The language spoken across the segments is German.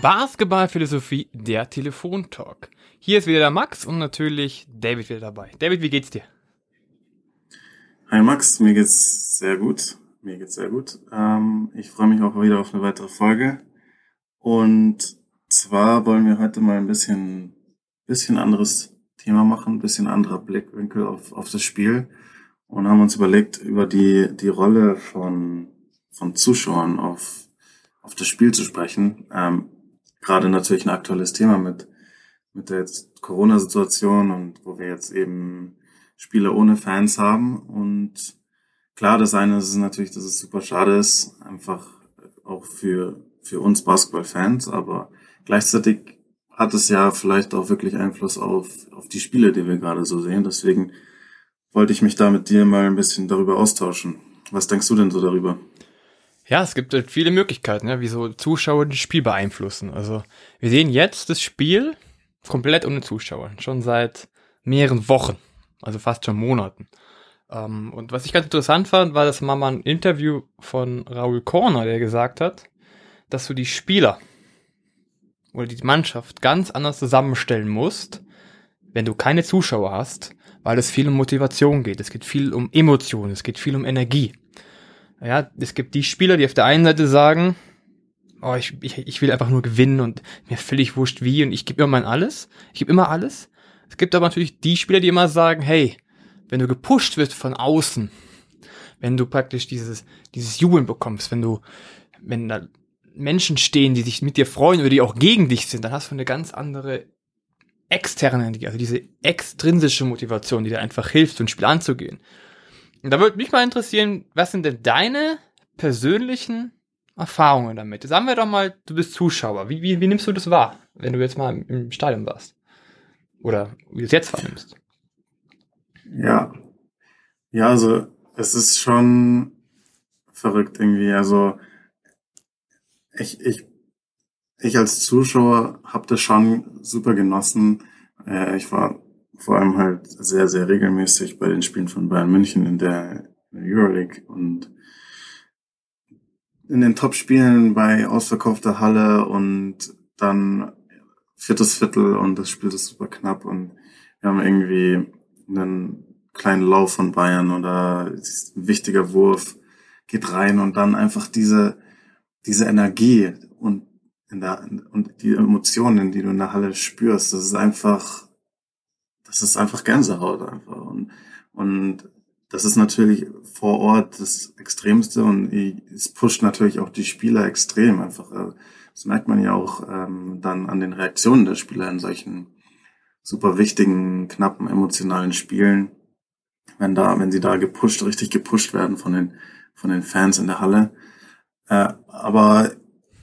Basketballphilosophie, der Telefontalk. Hier ist wieder der Max und natürlich David wieder dabei. David, wie geht's dir? Hi Max, mir geht's sehr gut. Mir geht's sehr gut. Ähm, ich freue mich auch wieder auf eine weitere Folge. Und zwar wollen wir heute mal ein bisschen, bisschen anderes Thema machen, ein bisschen anderer Blickwinkel auf, auf das Spiel und haben uns überlegt, über die, die Rolle von, von Zuschauern auf, auf das Spiel zu sprechen. Ähm, gerade natürlich ein aktuelles Thema mit, mit der Corona-Situation und wo wir jetzt eben Spiele ohne Fans haben. Und klar, das eine ist natürlich, dass es super schade ist, einfach auch für, für uns Basketball-Fans, aber gleichzeitig hat es ja vielleicht auch wirklich Einfluss auf, auf die Spiele, die wir gerade so sehen. Deswegen wollte ich mich da mit dir mal ein bisschen darüber austauschen. Was denkst du denn so darüber? Ja, es gibt halt viele Möglichkeiten, ja, wie so Zuschauer das Spiel beeinflussen. Also wir sehen jetzt das Spiel komplett ohne Zuschauer, schon seit mehreren Wochen, also fast schon Monaten. Ähm, und was ich ganz interessant fand, war das mal ein Interview von Raul Korner, der gesagt hat, dass du die Spieler oder die Mannschaft ganz anders zusammenstellen musst, wenn du keine Zuschauer hast, weil es viel um Motivation geht, es geht viel um Emotionen, es geht viel um Energie ja, es gibt die Spieler, die auf der einen Seite sagen, oh, ich, ich, ich will einfach nur gewinnen und mir völlig wurscht wie und ich gebe immer mein alles. Ich gebe immer alles. Es gibt aber natürlich die Spieler, die immer sagen, hey, wenn du gepusht wirst von außen, wenn du praktisch dieses, dieses Jubeln bekommst, wenn du, wenn da Menschen stehen, die sich mit dir freuen oder die auch gegen dich sind, dann hast du eine ganz andere externe also diese extrinsische Motivation, die dir einfach hilft, so ein Spiel anzugehen. Da würde mich mal interessieren, was sind denn deine persönlichen Erfahrungen damit? Sagen wir doch mal, du bist Zuschauer. Wie, wie, wie nimmst du das wahr, wenn du jetzt mal im Stadion warst? Oder wie du es jetzt wahrnimmst? Ja. Ja, also es ist schon verrückt irgendwie. Also ich, ich, ich als Zuschauer habe das schon super genossen. Äh, ich war vor allem halt sehr, sehr regelmäßig bei den Spielen von Bayern München in der Euroleague und in den Top-Spielen bei ausverkaufter Halle und dann viertes Viertel und das Spiel ist super knapp und wir haben irgendwie einen kleinen Lauf von Bayern oder ein wichtiger Wurf geht rein und dann einfach diese, diese Energie und in der, und die Emotionen, die du in der Halle spürst, das ist einfach das ist einfach Gänsehaut einfach. Und, und das ist natürlich vor Ort das Extremste und es pusht natürlich auch die Spieler extrem einfach. Äh, das merkt man ja auch ähm, dann an den Reaktionen der Spieler in solchen super wichtigen, knappen, emotionalen Spielen. Wenn da, wenn sie da gepusht, richtig gepusht werden von den, von den Fans in der Halle. Äh, aber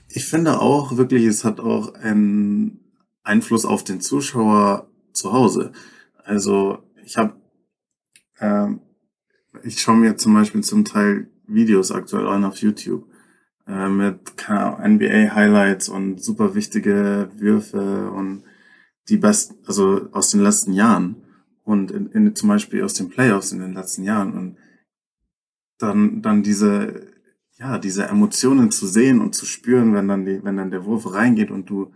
ich finde auch wirklich, es hat auch einen Einfluss auf den Zuschauer zu Hause. Also ich habe, ähm, ich schaue mir zum Beispiel zum Teil Videos aktuell an auf YouTube äh, mit NBA Highlights und super wichtige Würfe und die besten, also aus den letzten Jahren und in, in, zum Beispiel aus den Playoffs in den letzten Jahren und dann dann diese ja diese Emotionen zu sehen und zu spüren, wenn dann die, wenn dann der Wurf reingeht und du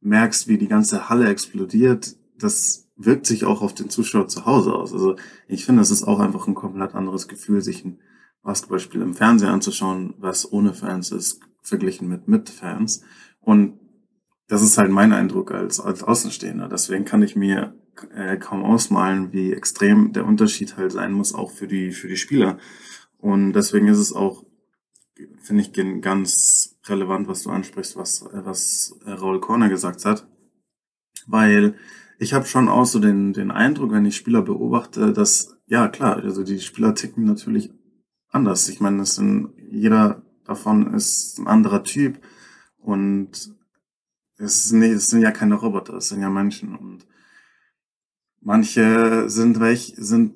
merkst, wie die ganze Halle explodiert, das wirkt sich auch auf den Zuschauer zu Hause aus. Also ich finde, es ist auch einfach ein komplett anderes Gefühl, sich ein Basketballspiel im Fernsehen anzuschauen, was ohne Fans ist, verglichen mit mit Fans. Und das ist halt mein Eindruck als, als Außenstehender. Deswegen kann ich mir äh, kaum ausmalen, wie extrem der Unterschied halt sein muss, auch für die, für die Spieler. Und deswegen ist es auch, finde ich, ganz relevant, was du ansprichst, was, was Raul Korner gesagt hat. Weil ich habe schon auch so den, den Eindruck, wenn ich Spieler beobachte, dass, ja klar, also die Spieler ticken natürlich anders. Ich meine, es sind, jeder davon ist ein anderer Typ und es, ist nicht, es sind ja keine Roboter, es sind ja Menschen und manche sind welch, sind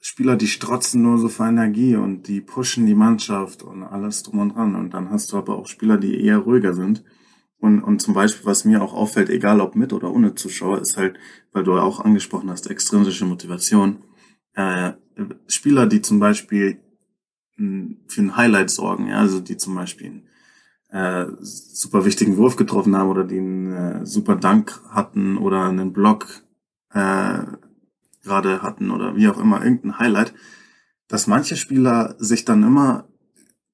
Spieler, die strotzen nur so vor Energie und die pushen die Mannschaft und alles drum und dran. Und dann hast du aber auch Spieler, die eher ruhiger sind und, und zum Beispiel, was mir auch auffällt, egal ob mit oder ohne Zuschauer, ist halt, weil du auch angesprochen hast, extrinsische Motivation. Äh, Spieler, die zum Beispiel hm, für ein Highlight sorgen, ja, also die zum Beispiel äh, super wichtigen Wurf getroffen haben oder die einen äh, super Dank hatten oder einen Block äh, gerade hatten oder wie auch immer, irgendein Highlight, dass manche Spieler sich dann immer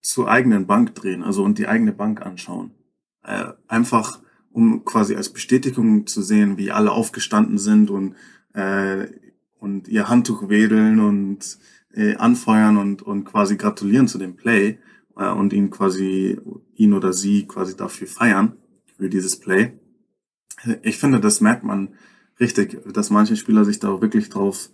zur eigenen Bank drehen, also und die eigene Bank anschauen. Äh, einfach um quasi als Bestätigung zu sehen, wie alle aufgestanden sind und äh, und ihr Handtuch wedeln und äh, anfeuern und und quasi gratulieren zu dem Play äh, und ihn quasi ihn oder sie quasi dafür feiern für dieses Play. Ich finde, das merkt man richtig, dass manche Spieler sich da wirklich drauf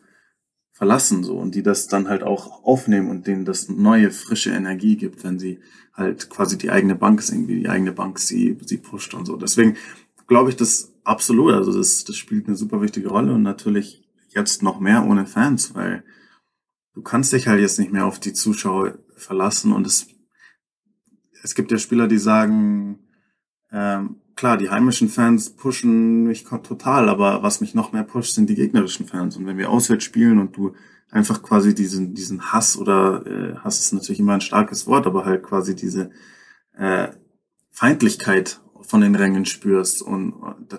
verlassen so und die das dann halt auch aufnehmen und denen das neue frische Energie gibt, wenn sie halt quasi die eigene Bank sehen, wie die eigene Bank sie sie pusht und so. Deswegen glaube ich das absolut, also das das spielt eine super wichtige Rolle und natürlich jetzt noch mehr ohne Fans, weil du kannst dich halt jetzt nicht mehr auf die Zuschauer verlassen und es es gibt ja Spieler, die sagen ähm, klar, die heimischen Fans pushen mich total, aber was mich noch mehr pusht, sind die gegnerischen Fans. Und wenn wir auswärts spielen und du einfach quasi diesen, diesen Hass oder äh, Hass ist natürlich immer ein starkes Wort, aber halt quasi diese äh, Feindlichkeit von den Rängen spürst und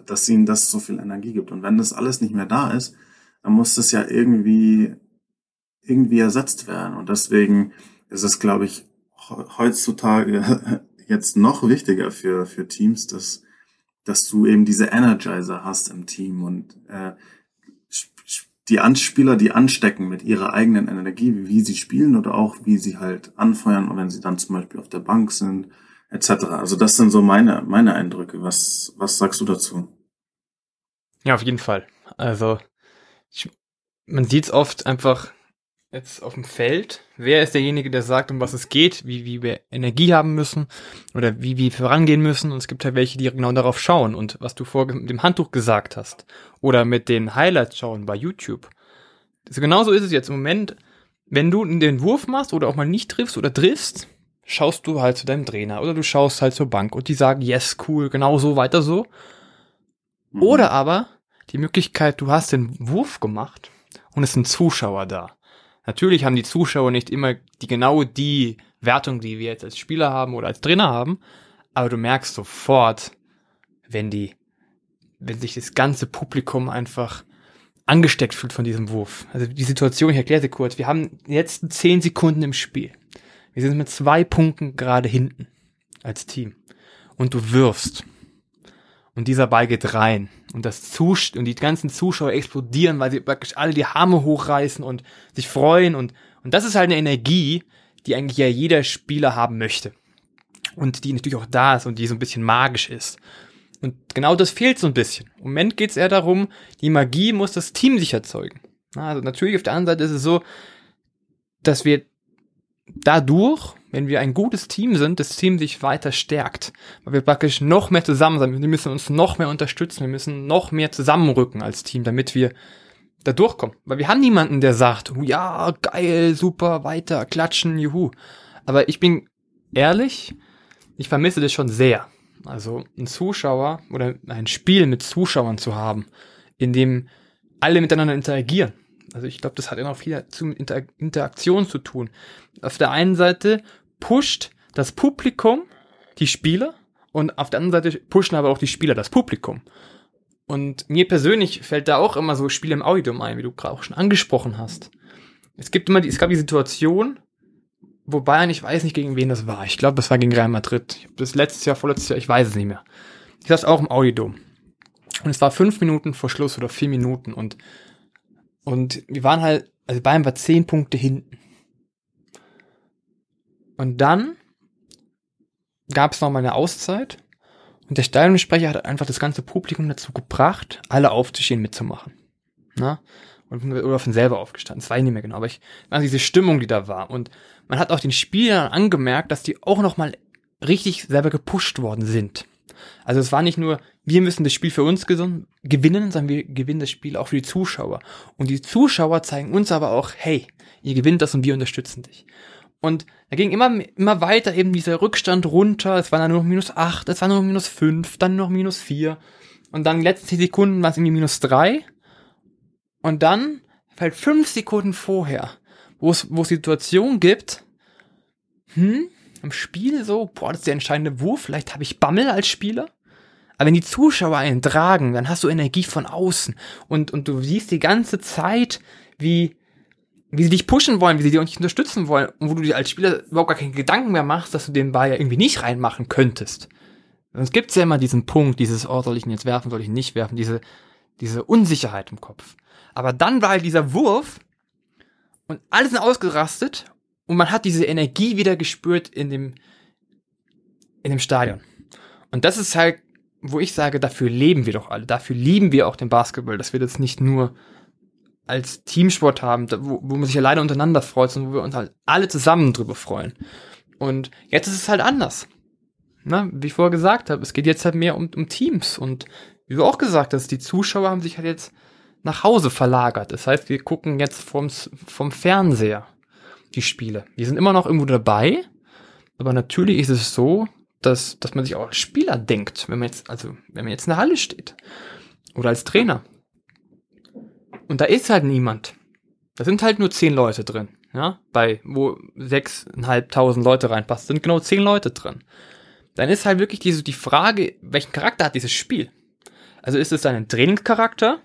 dass ihnen das so viel Energie gibt. Und wenn das alles nicht mehr da ist, dann muss das ja irgendwie irgendwie ersetzt werden. Und deswegen ist es, glaube ich, heutzutage jetzt noch wichtiger für, für Teams, dass dass du eben diese Energizer hast im Team und äh, die Anspieler, die anstecken mit ihrer eigenen Energie, wie sie spielen oder auch wie sie halt anfeuern, wenn sie dann zum Beispiel auf der Bank sind, etc. Also das sind so meine, meine Eindrücke. Was, was sagst du dazu? Ja, auf jeden Fall. Also ich, man sieht es oft einfach jetzt auf dem Feld? Wer ist derjenige, der sagt, um was es geht, wie, wie wir Energie haben müssen oder wie wir vorangehen müssen? Und es gibt halt welche, die genau darauf schauen. Und was du vor mit dem Handtuch gesagt hast oder mit den Highlights schauen bei YouTube. Also genauso ist es jetzt im Moment, wenn du den Wurf machst oder auch mal nicht triffst oder triffst, schaust du halt zu deinem Trainer oder du schaust halt zur Bank und die sagen, yes, cool, genau so, weiter so. Mhm. Oder aber die Möglichkeit, du hast den Wurf gemacht und es sind Zuschauer da. Natürlich haben die Zuschauer nicht immer die genau die Wertung, die wir jetzt als Spieler haben oder als Trainer haben, aber du merkst sofort, wenn die, wenn sich das ganze Publikum einfach angesteckt fühlt von diesem Wurf. Also die Situation, ich erkläre sie kurz. Wir haben die letzten zehn Sekunden im Spiel. Wir sind mit zwei Punkten gerade hinten als Team. Und du wirfst. Und dieser Ball geht rein. Und das Zus und die ganzen Zuschauer explodieren, weil sie praktisch alle die Arme hochreißen und sich freuen. Und, und das ist halt eine Energie, die eigentlich ja jeder Spieler haben möchte. Und die natürlich auch da ist und die so ein bisschen magisch ist. Und genau das fehlt so ein bisschen. Im Moment geht es eher darum, die Magie muss das Team sich erzeugen. Also natürlich auf der anderen Seite ist es so, dass wir dadurch wenn wir ein gutes Team sind, das Team sich weiter stärkt, weil wir praktisch noch mehr zusammen sind. Wir müssen uns noch mehr unterstützen, wir müssen noch mehr zusammenrücken als Team, damit wir da durchkommen. Weil wir haben niemanden, der sagt, oh ja, geil, super, weiter, klatschen, juhu. Aber ich bin ehrlich, ich vermisse das schon sehr. Also ein Zuschauer oder ein Spiel mit Zuschauern zu haben, in dem alle miteinander interagieren. Also ich glaube, das hat noch viel Inter Interaktion zu tun. Auf der einen Seite pusht das Publikum die Spieler und auf der anderen Seite pushen aber auch die Spieler das Publikum. Und mir persönlich fällt da auch immer so Spiele im Audium ein, wie du gerade auch schon angesprochen hast. Es gibt immer die, es gab die Situation, wo Bayern, ich weiß nicht gegen wen das war. Ich glaube, das war gegen Real Madrid. Das letztes Jahr, vorletztes Jahr, ich weiß es nicht mehr. Ich saß auch im Audiodom. Und es war fünf Minuten vor Schluss oder vier Minuten und und wir waren halt, also Bayern war zehn Punkte hinten. Und dann gab es nochmal eine Auszeit und der Stadionsprecher hat einfach das ganze Publikum dazu gebracht, alle aufzustehen, mitzumachen. Na? Und, oder von selber aufgestanden. Das weiß ich nicht mehr genau, aber ich, also diese Stimmung, die da war. Und man hat auch den Spielern angemerkt, dass die auch nochmal richtig selber gepusht worden sind. Also es war nicht nur, wir müssen das Spiel für uns gewinnen, sondern wir gewinnen das Spiel auch für die Zuschauer. Und die Zuschauer zeigen uns aber auch, hey, ihr gewinnt das und wir unterstützen dich. Und da ging immer, immer weiter eben dieser Rückstand runter. Es war dann nur noch minus acht, es war nur noch minus fünf, dann noch minus vier. Und dann letzten Sekunden war es irgendwie minus drei. Und dann fällt fünf Sekunden vorher, wo es, wo es Situation gibt, hm, im Spiel so, boah, das ist der entscheidende Wurf, vielleicht habe ich Bammel als Spieler. Aber wenn die Zuschauer einen tragen, dann hast du Energie von außen und, und du siehst die ganze Zeit, wie, wie sie dich pushen wollen, wie sie dich unterstützen wollen und wo du dir als Spieler überhaupt gar keine Gedanken mehr machst, dass du den Ball ja irgendwie nicht reinmachen könntest. Sonst gibt's ja immer diesen Punkt, dieses, oh, soll ich ihn jetzt werfen, soll ich ihn nicht werfen, diese, diese Unsicherheit im Kopf. Aber dann war halt dieser Wurf und alles sind ausgerastet und man hat diese Energie wieder gespürt in dem, in dem Stadion. Und das ist halt, wo ich sage, dafür leben wir doch alle. Dafür lieben wir auch den Basketball, dass wir das nicht nur als Teamsport haben, wo, wo man sich alleine untereinander freut, sondern wo wir uns halt alle zusammen drüber freuen. Und jetzt ist es halt anders. Na, wie ich vorher gesagt habe, es geht jetzt halt mehr um, um Teams. Und wie du auch gesagt hast, die Zuschauer haben sich halt jetzt nach Hause verlagert. Das heißt, wir gucken jetzt vom, vom Fernseher die Spiele. Wir sind immer noch irgendwo dabei, aber natürlich ist es so, dass, dass man sich auch als Spieler denkt, wenn man jetzt, also wenn man jetzt in der Halle steht. Oder als Trainer. Und da ist halt niemand. Da sind halt nur zehn Leute drin. Ja, bei wo sechseinhalbtausend Leute reinpasst, sind genau zehn Leute drin. Dann ist halt wirklich diese, die Frage, welchen Charakter hat dieses Spiel? Also ist es ein Trainingscharakter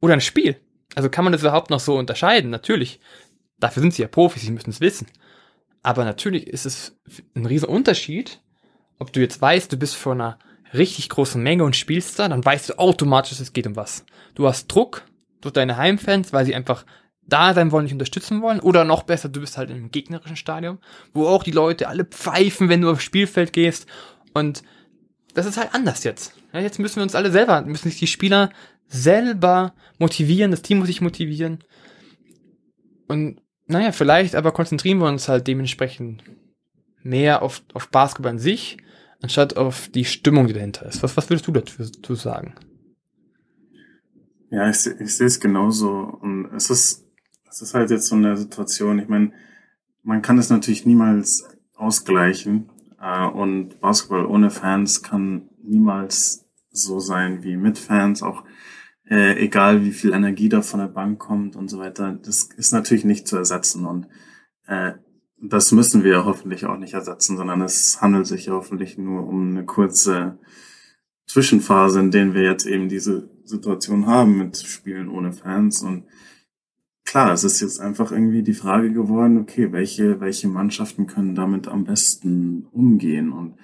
oder ein Spiel? Also kann man das überhaupt noch so unterscheiden? Natürlich. Dafür sind sie ja Profis, sie müssen es wissen. Aber natürlich ist es ein riesen Unterschied, ob du jetzt weißt, du bist vor einer richtig großen Menge und spielst da, dann weißt du automatisch, es geht um was. Du hast Druck durch deine Heimfans, weil sie einfach da sein wollen, dich unterstützen wollen. Oder noch besser, du bist halt im gegnerischen Stadion, wo auch die Leute alle pfeifen, wenn du aufs Spielfeld gehst. Und das ist halt anders jetzt. Ja, jetzt müssen wir uns alle selber, müssen sich die Spieler selber motivieren, das Team muss sich motivieren. Und naja, vielleicht aber konzentrieren wir uns halt dementsprechend mehr auf, auf Basketball an sich, anstatt auf die Stimmung, die dahinter ist. Was, was würdest du dazu sagen? Ja, ich, ich sehe es genauso. Und es ist, es ist halt jetzt so eine Situation, ich meine, man kann es natürlich niemals ausgleichen. Äh, und Basketball ohne Fans kann niemals so sein wie mit Fans, auch äh, egal wie viel Energie da von der Bank kommt und so weiter. Das ist natürlich nicht zu ersetzen und äh, das müssen wir hoffentlich auch nicht ersetzen, sondern es handelt sich hoffentlich nur um eine kurze Zwischenphase, in denen wir jetzt eben diese Situation haben mit Spielen ohne Fans und klar, es ist jetzt einfach irgendwie die Frage geworden, okay, welche, welche Mannschaften können damit am besten umgehen und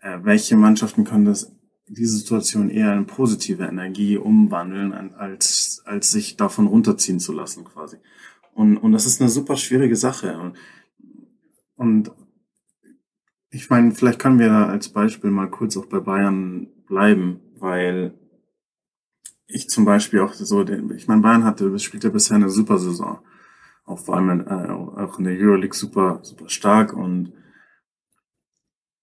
äh, welche Mannschaften können das diese Situation eher in positive Energie umwandeln, als, als sich davon runterziehen zu lassen, quasi. Und, und das ist eine super schwierige Sache. Und, und ich meine, vielleicht können wir als Beispiel mal kurz auch bei Bayern bleiben, weil ich zum Beispiel auch so, ich meine, Bayern hatte, spielt ja bisher eine super Saison. Auch vor allem in, äh, auch in der Euroleague super, super stark und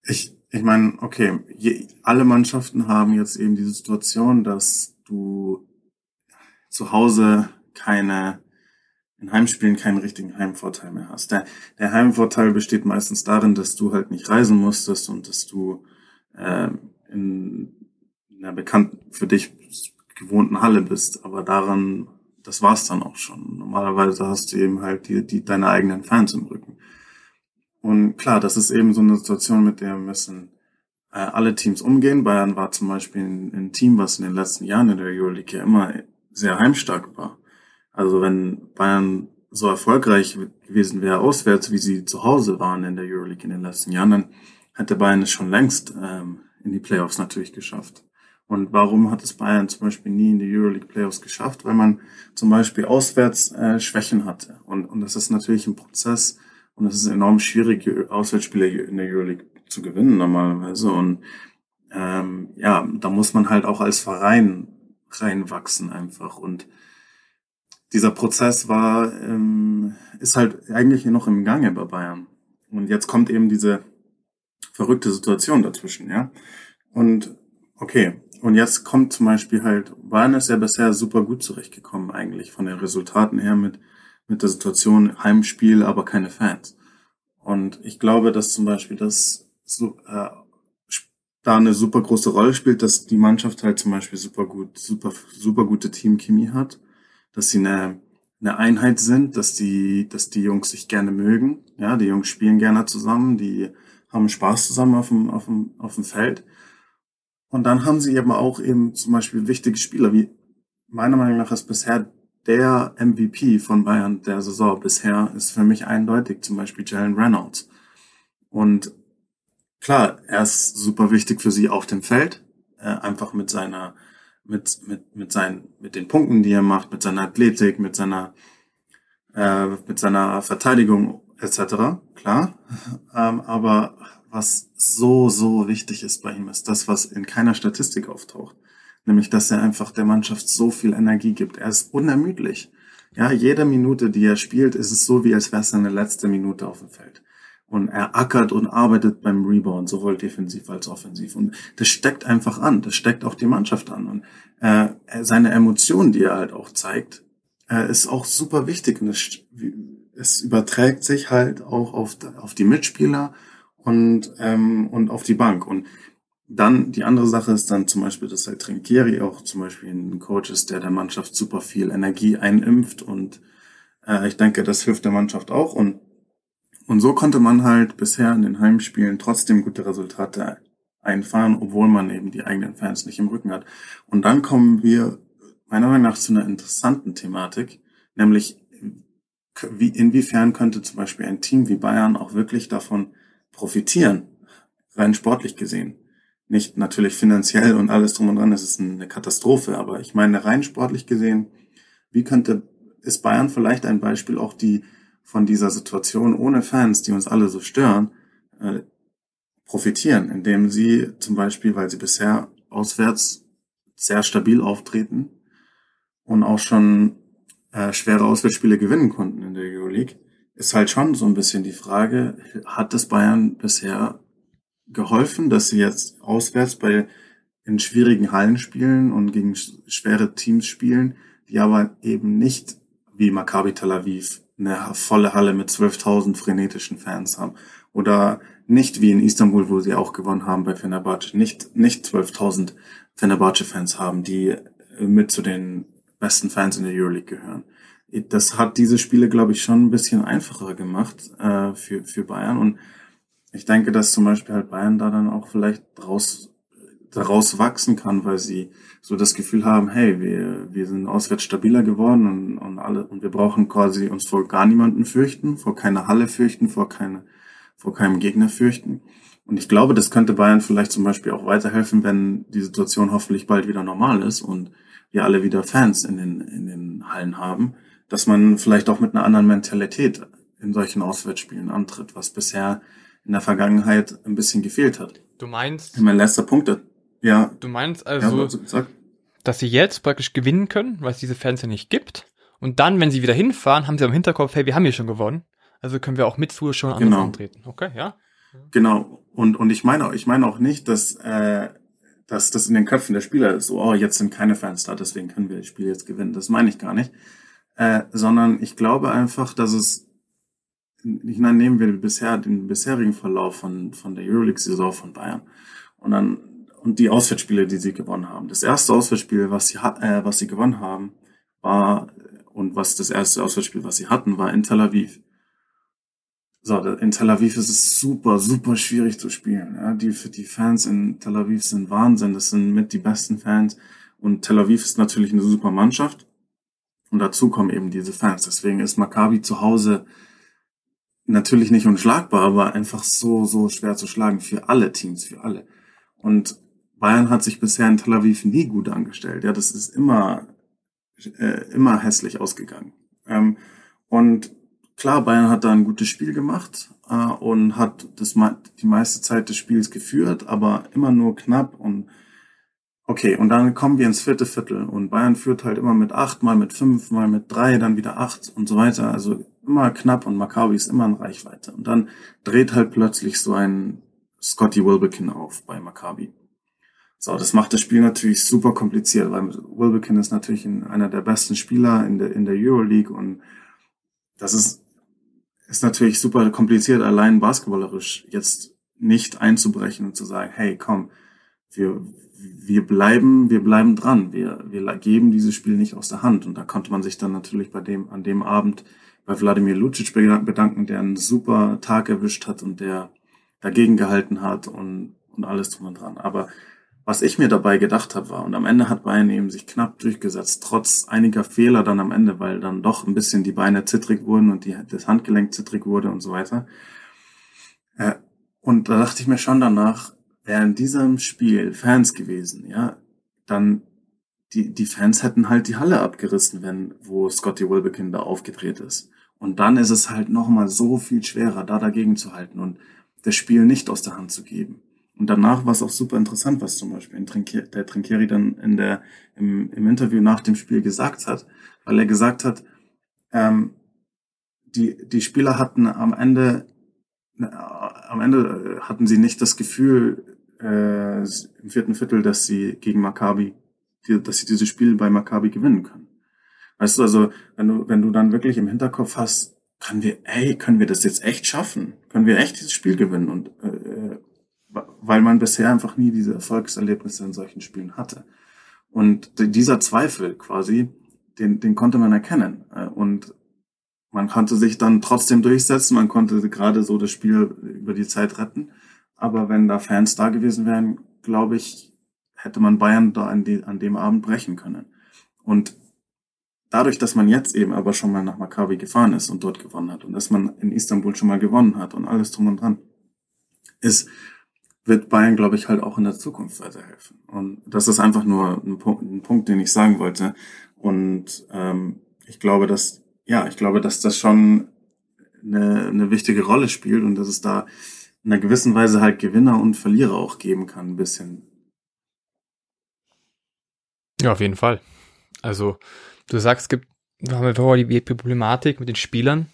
ich, ich meine, okay, je, alle Mannschaften haben jetzt eben die Situation, dass du zu Hause keine, in Heimspielen keinen richtigen Heimvorteil mehr hast. Der, der Heimvorteil besteht meistens darin, dass du halt nicht reisen musstest und dass du äh, in einer bekannten, für dich gewohnten Halle bist. Aber daran, das war's dann auch schon. Normalerweise hast du eben halt die, die deine eigenen Fans im Rücken. Und klar, das ist eben so eine Situation, mit der müssen äh, alle Teams umgehen. Bayern war zum Beispiel ein, ein, Team, was in den letzten Jahren in der Euroleague ja immer sehr heimstark war. Also wenn Bayern so erfolgreich gewesen wäre auswärts, wie sie zu Hause waren in der Euroleague in den letzten Jahren, dann hätte Bayern es schon längst ähm, in die Playoffs natürlich geschafft. Und warum hat es Bayern zum Beispiel nie in die Euroleague Playoffs geschafft? Weil man zum Beispiel auswärts äh, Schwächen hatte. Und, und das ist natürlich ein Prozess, und es ist enorm schwierig, Auswärtsspiele in der Euroleague zu gewinnen normalerweise. Und ähm, ja, da muss man halt auch als Verein reinwachsen einfach. Und dieser Prozess war, ähm, ist halt eigentlich noch im Gange bei Bayern. Und jetzt kommt eben diese verrückte Situation dazwischen, ja. Und okay, und jetzt kommt zum Beispiel halt, Bayern ist ja bisher super gut zurechtgekommen eigentlich von den Resultaten her mit mit der Situation Heimspiel, aber keine Fans. Und ich glaube, dass zum Beispiel das so, äh, da eine super große Rolle spielt, dass die Mannschaft halt zum Beispiel super gut, super, super gute Teamchemie hat, dass sie eine eine Einheit sind, dass die, dass die Jungs sich gerne mögen. Ja, die Jungs spielen gerne zusammen, die haben Spaß zusammen auf dem, auf dem, auf dem Feld. Und dann haben sie eben auch eben zum Beispiel wichtige Spieler, wie meiner Meinung nach ist bisher der MVP von Bayern der Saison bisher ist für mich eindeutig zum Beispiel Jalen Reynolds. Und klar, er ist super wichtig für sie auf dem Feld, äh, einfach mit seiner mit, mit, mit seinen, mit den Punkten, die er macht, mit seiner Athletik, mit seiner, äh, mit seiner Verteidigung etc. Klar. ähm, aber was so, so wichtig ist bei ihm, ist das, was in keiner Statistik auftaucht. Nämlich, dass er einfach der Mannschaft so viel Energie gibt. Er ist unermüdlich. Ja, jede Minute, die er spielt, ist es so, wie als wäre es seine letzte Minute auf dem Feld und er ackert und arbeitet beim Rebound, sowohl defensiv als offensiv. Und das steckt einfach an, das steckt auch die Mannschaft an. Und äh, seine Emotionen, die er halt auch zeigt, äh, ist auch super wichtig. Und es, es überträgt sich halt auch auf, auf die Mitspieler und, ähm, und auf die Bank. Und dann die andere Sache ist dann zum Beispiel, dass halt Trinkieri auch zum Beispiel ein Coach ist, der der Mannschaft super viel Energie einimpft und äh, ich denke, das hilft der Mannschaft auch und und so konnte man halt bisher in den Heimspielen trotzdem gute Resultate einfahren, obwohl man eben die eigenen Fans nicht im Rücken hat. Und dann kommen wir meiner Meinung nach zu einer interessanten Thematik, nämlich wie, inwiefern könnte zum Beispiel ein Team wie Bayern auch wirklich davon profitieren, rein sportlich gesehen. Nicht natürlich finanziell und alles drum und dran, das ist eine Katastrophe, aber ich meine rein sportlich gesehen, wie könnte, ist Bayern vielleicht ein Beispiel auch die von dieser Situation ohne Fans, die uns alle so stören, äh, profitieren, indem sie zum Beispiel, weil sie bisher auswärts sehr stabil auftreten und auch schon äh, schwere Auswärtsspiele gewinnen konnten in der Euroleague, ist halt schon so ein bisschen die Frage, hat es Bayern bisher geholfen, dass sie jetzt auswärts bei in schwierigen Hallen spielen und gegen schwere Teams spielen, die aber eben nicht wie Maccabi Tel Aviv eine volle Halle mit 12.000 frenetischen Fans haben. Oder nicht wie in Istanbul, wo sie auch gewonnen haben bei Fenerbahce, nicht, nicht 12.000 Fenerbahce-Fans haben, die mit zu den besten Fans in der Euroleague gehören. Das hat diese Spiele, glaube ich, schon ein bisschen einfacher gemacht äh, für, für Bayern. Und ich denke, dass zum Beispiel halt Bayern da dann auch vielleicht draus, daraus wachsen kann, weil sie so das Gefühl haben, hey, wir, wir sind auswärts stabiler geworden und, und alle, und wir brauchen quasi uns vor gar niemanden fürchten, vor keiner Halle fürchten, vor keine, vor keinem Gegner fürchten. Und ich glaube, das könnte Bayern vielleicht zum Beispiel auch weiterhelfen, wenn die Situation hoffentlich bald wieder normal ist und wir alle wieder Fans in den, in den Hallen haben, dass man vielleicht auch mit einer anderen Mentalität in solchen Auswärtsspielen antritt, was bisher in der Vergangenheit ein bisschen gefehlt hat. Du meinst? Mein letzter Punkt ja. Du meinst also, ja, dass sie jetzt praktisch gewinnen können, weil es diese Fans ja nicht gibt. Und dann, wenn sie wieder hinfahren, haben sie am Hinterkopf, hey, wir haben hier schon gewonnen. Also können wir auch mit Zuschauern anders genau. antreten. Okay, ja. Genau. Und, und ich meine, ich meine auch nicht, dass, äh, dass das in den Köpfen der Spieler ist, so, oh, jetzt sind keine Fans da, deswegen können wir das Spiel jetzt gewinnen. Das meine ich gar nicht. Äh, sondern ich glaube einfach, dass es, ich meine, nehmen wir bisher den bisherigen Verlauf von, von der Euroleague-Saison von Bayern. Und dann und die Auswärtsspiele, die sie gewonnen haben. Das erste Auswärtsspiel, was sie, äh, was sie gewonnen haben, war, und was das erste Auswärtsspiel, was sie hatten, war in Tel Aviv. So, in Tel Aviv ist es super, super schwierig zu spielen. Ja, die, für die Fans in Tel Aviv sind Wahnsinn. Das sind mit die besten Fans. Und Tel Aviv ist natürlich eine super Mannschaft. Und dazu kommen eben diese Fans. Deswegen ist Maccabi zu Hause natürlich nicht unschlagbar, aber einfach so, so schwer zu schlagen für alle Teams, für alle. Und Bayern hat sich bisher in Tel Aviv nie gut angestellt. Ja, das ist immer, äh, immer hässlich ausgegangen. Ähm, und klar, Bayern hat da ein gutes Spiel gemacht äh, und hat das die meiste Zeit des Spiels geführt, aber immer nur knapp und okay. Und dann kommen wir ins vierte Viertel und Bayern führt halt immer mit acht, mal mit fünf, mal mit drei, dann wieder acht und so weiter. Also immer knapp und Maccabi ist immer in Reichweite. Und dann dreht halt plötzlich so ein Scotty Wilbekin auf bei Maccabi. So, das macht das Spiel natürlich super kompliziert, weil Wilbekin ist natürlich einer der besten Spieler in der, in der Euroleague und das ist, ist natürlich super kompliziert, allein basketballerisch jetzt nicht einzubrechen und zu sagen, hey, komm, wir, wir bleiben, wir bleiben dran. Wir, wir geben dieses Spiel nicht aus der Hand. Und da konnte man sich dann natürlich bei dem, an dem Abend bei Wladimir Lucic bedanken, der einen super Tag erwischt hat und der dagegen gehalten hat und, und alles drum und dran. Aber was ich mir dabei gedacht habe, war, und am Ende hat Bayern eben sich knapp durchgesetzt, trotz einiger Fehler dann am Ende, weil dann doch ein bisschen die Beine zittrig wurden und die, das Handgelenk zittrig wurde und so weiter. Äh, und da dachte ich mir schon danach, wären diesem Spiel Fans gewesen, ja, dann die, die Fans hätten halt die Halle abgerissen, wenn, wo Scotty Wilbekin da aufgedreht ist. Und dann ist es halt nochmal so viel schwerer, da dagegen zu halten und das Spiel nicht aus der Hand zu geben. Und danach war es auch super interessant, was zum Beispiel der Trinkieri dann in der, im, im Interview nach dem Spiel gesagt hat, weil er gesagt hat, ähm, die, die Spieler hatten am Ende, äh, am Ende hatten sie nicht das Gefühl, äh, im vierten Viertel, dass sie gegen Maccabi, die, dass sie dieses Spiel bei Maccabi gewinnen können. Weißt du, also wenn du, wenn du dann wirklich im Hinterkopf hast, können wir, ey, können wir das jetzt echt schaffen? Können wir echt dieses Spiel gewinnen? Und äh, weil man bisher einfach nie diese Erfolgserlebnisse in solchen Spielen hatte. Und dieser Zweifel quasi, den, den konnte man erkennen. Äh, und man konnte sich dann trotzdem durchsetzen, man konnte gerade so das Spiel über die Zeit retten. Aber wenn da Fans da gewesen wären, glaube ich, hätte man Bayern da an, die, an dem Abend brechen können. Und dadurch, dass man jetzt eben aber schon mal nach Maccabi gefahren ist und dort gewonnen hat und dass man in Istanbul schon mal gewonnen hat und alles drum und dran, ist, wird Bayern, glaube ich, halt auch in der Zukunft weiterhelfen. Und das ist einfach nur ein Punkt, ein Punkt den ich sagen wollte. Und ähm, ich glaube, dass, ja, ich glaube, dass das schon eine, eine wichtige Rolle spielt und dass es da in einer gewissen Weise halt Gewinner und Verlierer auch geben kann, ein bisschen. Ja, auf jeden Fall. Also, du sagst, es gibt, wir haben ja vorher die Problematik mit den Spielern.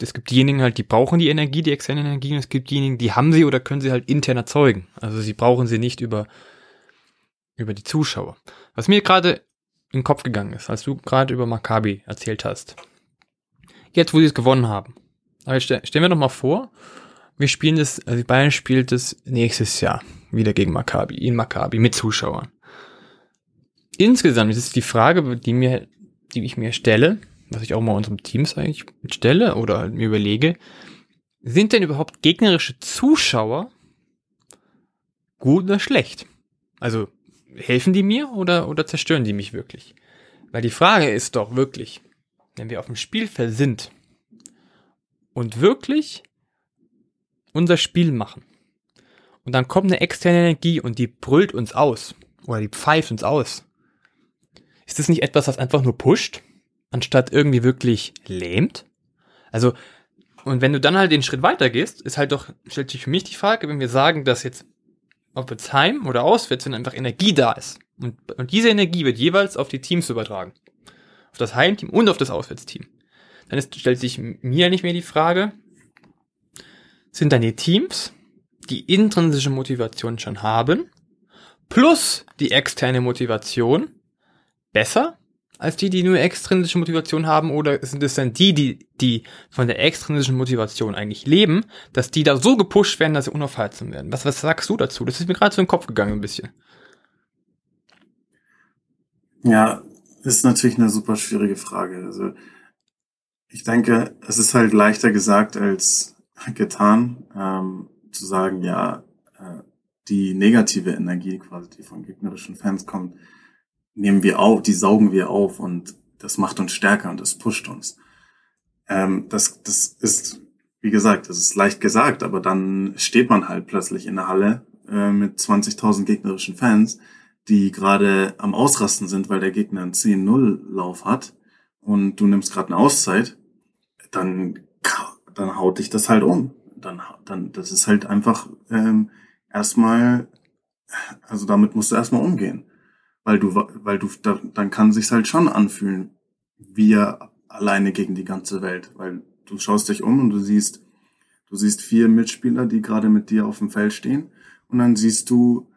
Es gibt diejenigen halt, die brauchen die Energie, die externe Energie, und es gibt diejenigen, die haben sie oder können sie halt intern erzeugen. Also sie brauchen sie nicht über, über die Zuschauer. Was mir gerade in den Kopf gegangen ist, als du gerade über Maccabi erzählt hast. Jetzt, wo sie es gewonnen haben. Aber stellen wir doch mal vor, wir spielen das, also Bayern spielt das nächstes Jahr wieder gegen Maccabi, in Maccabi mit Zuschauern. Insgesamt ist es die Frage, die mir, die ich mir stelle, was ich auch mal unserem Teams eigentlich stelle oder halt mir überlege, sind denn überhaupt gegnerische Zuschauer gut oder schlecht? Also helfen die mir oder, oder zerstören die mich wirklich? Weil die Frage ist doch wirklich, wenn wir auf dem Spielfeld sind und wirklich unser Spiel machen. Und dann kommt eine externe Energie und die brüllt uns aus. Oder die pfeift uns aus. Ist das nicht etwas, was einfach nur pusht, anstatt irgendwie wirklich lähmt? Also, und wenn du dann halt den Schritt weiter gehst, ist halt doch, stellt sich für mich die Frage, wenn wir sagen, dass jetzt, ob jetzt heim oder auswärts, wenn einfach Energie da ist. Und, und diese Energie wird jeweils auf die Teams übertragen. Auf das Heimteam und auf das Auswärtsteam. Dann ist, stellt sich mir nicht mehr die Frage, sind dann die Teams, die intrinsische Motivation schon haben, plus die externe Motivation besser als die, die nur extrinsische Motivation haben, oder sind es dann die, die, die von der extrinsischen Motivation eigentlich leben, dass die da so gepusht werden, dass sie unaufhaltsam werden? Was, was sagst du dazu? Das ist mir gerade so in den Kopf gegangen ein bisschen. Ja, ist natürlich eine super schwierige Frage. Also ich denke, es ist halt leichter gesagt als getan, ähm, zu sagen, ja, äh, die negative Energie quasi, die von gegnerischen Fans kommt, nehmen wir auf, die saugen wir auf und das macht uns stärker und das pusht uns. Ähm, das, das ist, wie gesagt, das ist leicht gesagt, aber dann steht man halt plötzlich in der Halle äh, mit 20.000 gegnerischen Fans, die gerade am Ausrasten sind, weil der Gegner einen 10-0-Lauf hat und du nimmst gerade eine Auszeit, dann dann haut dich das halt um. Dann, dann, das ist halt einfach ähm, erstmal, also damit musst du erstmal umgehen. Weil du, weil du, da, dann kann sich's halt schon anfühlen, wir alleine gegen die ganze Welt. Weil du schaust dich um und du siehst, du siehst vier Mitspieler, die gerade mit dir auf dem Feld stehen. Und dann siehst du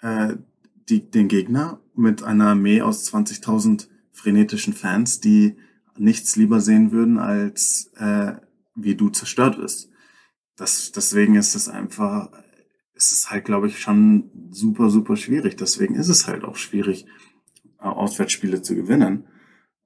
äh, die, den Gegner mit einer Armee aus 20.000 frenetischen Fans, die nichts lieber sehen würden, als äh, wie du zerstört wirst. Das, deswegen ist es einfach, ist es halt, glaube ich, schon super, super schwierig. Deswegen ist es halt auch schwierig, äh, Auswärtsspiele zu gewinnen.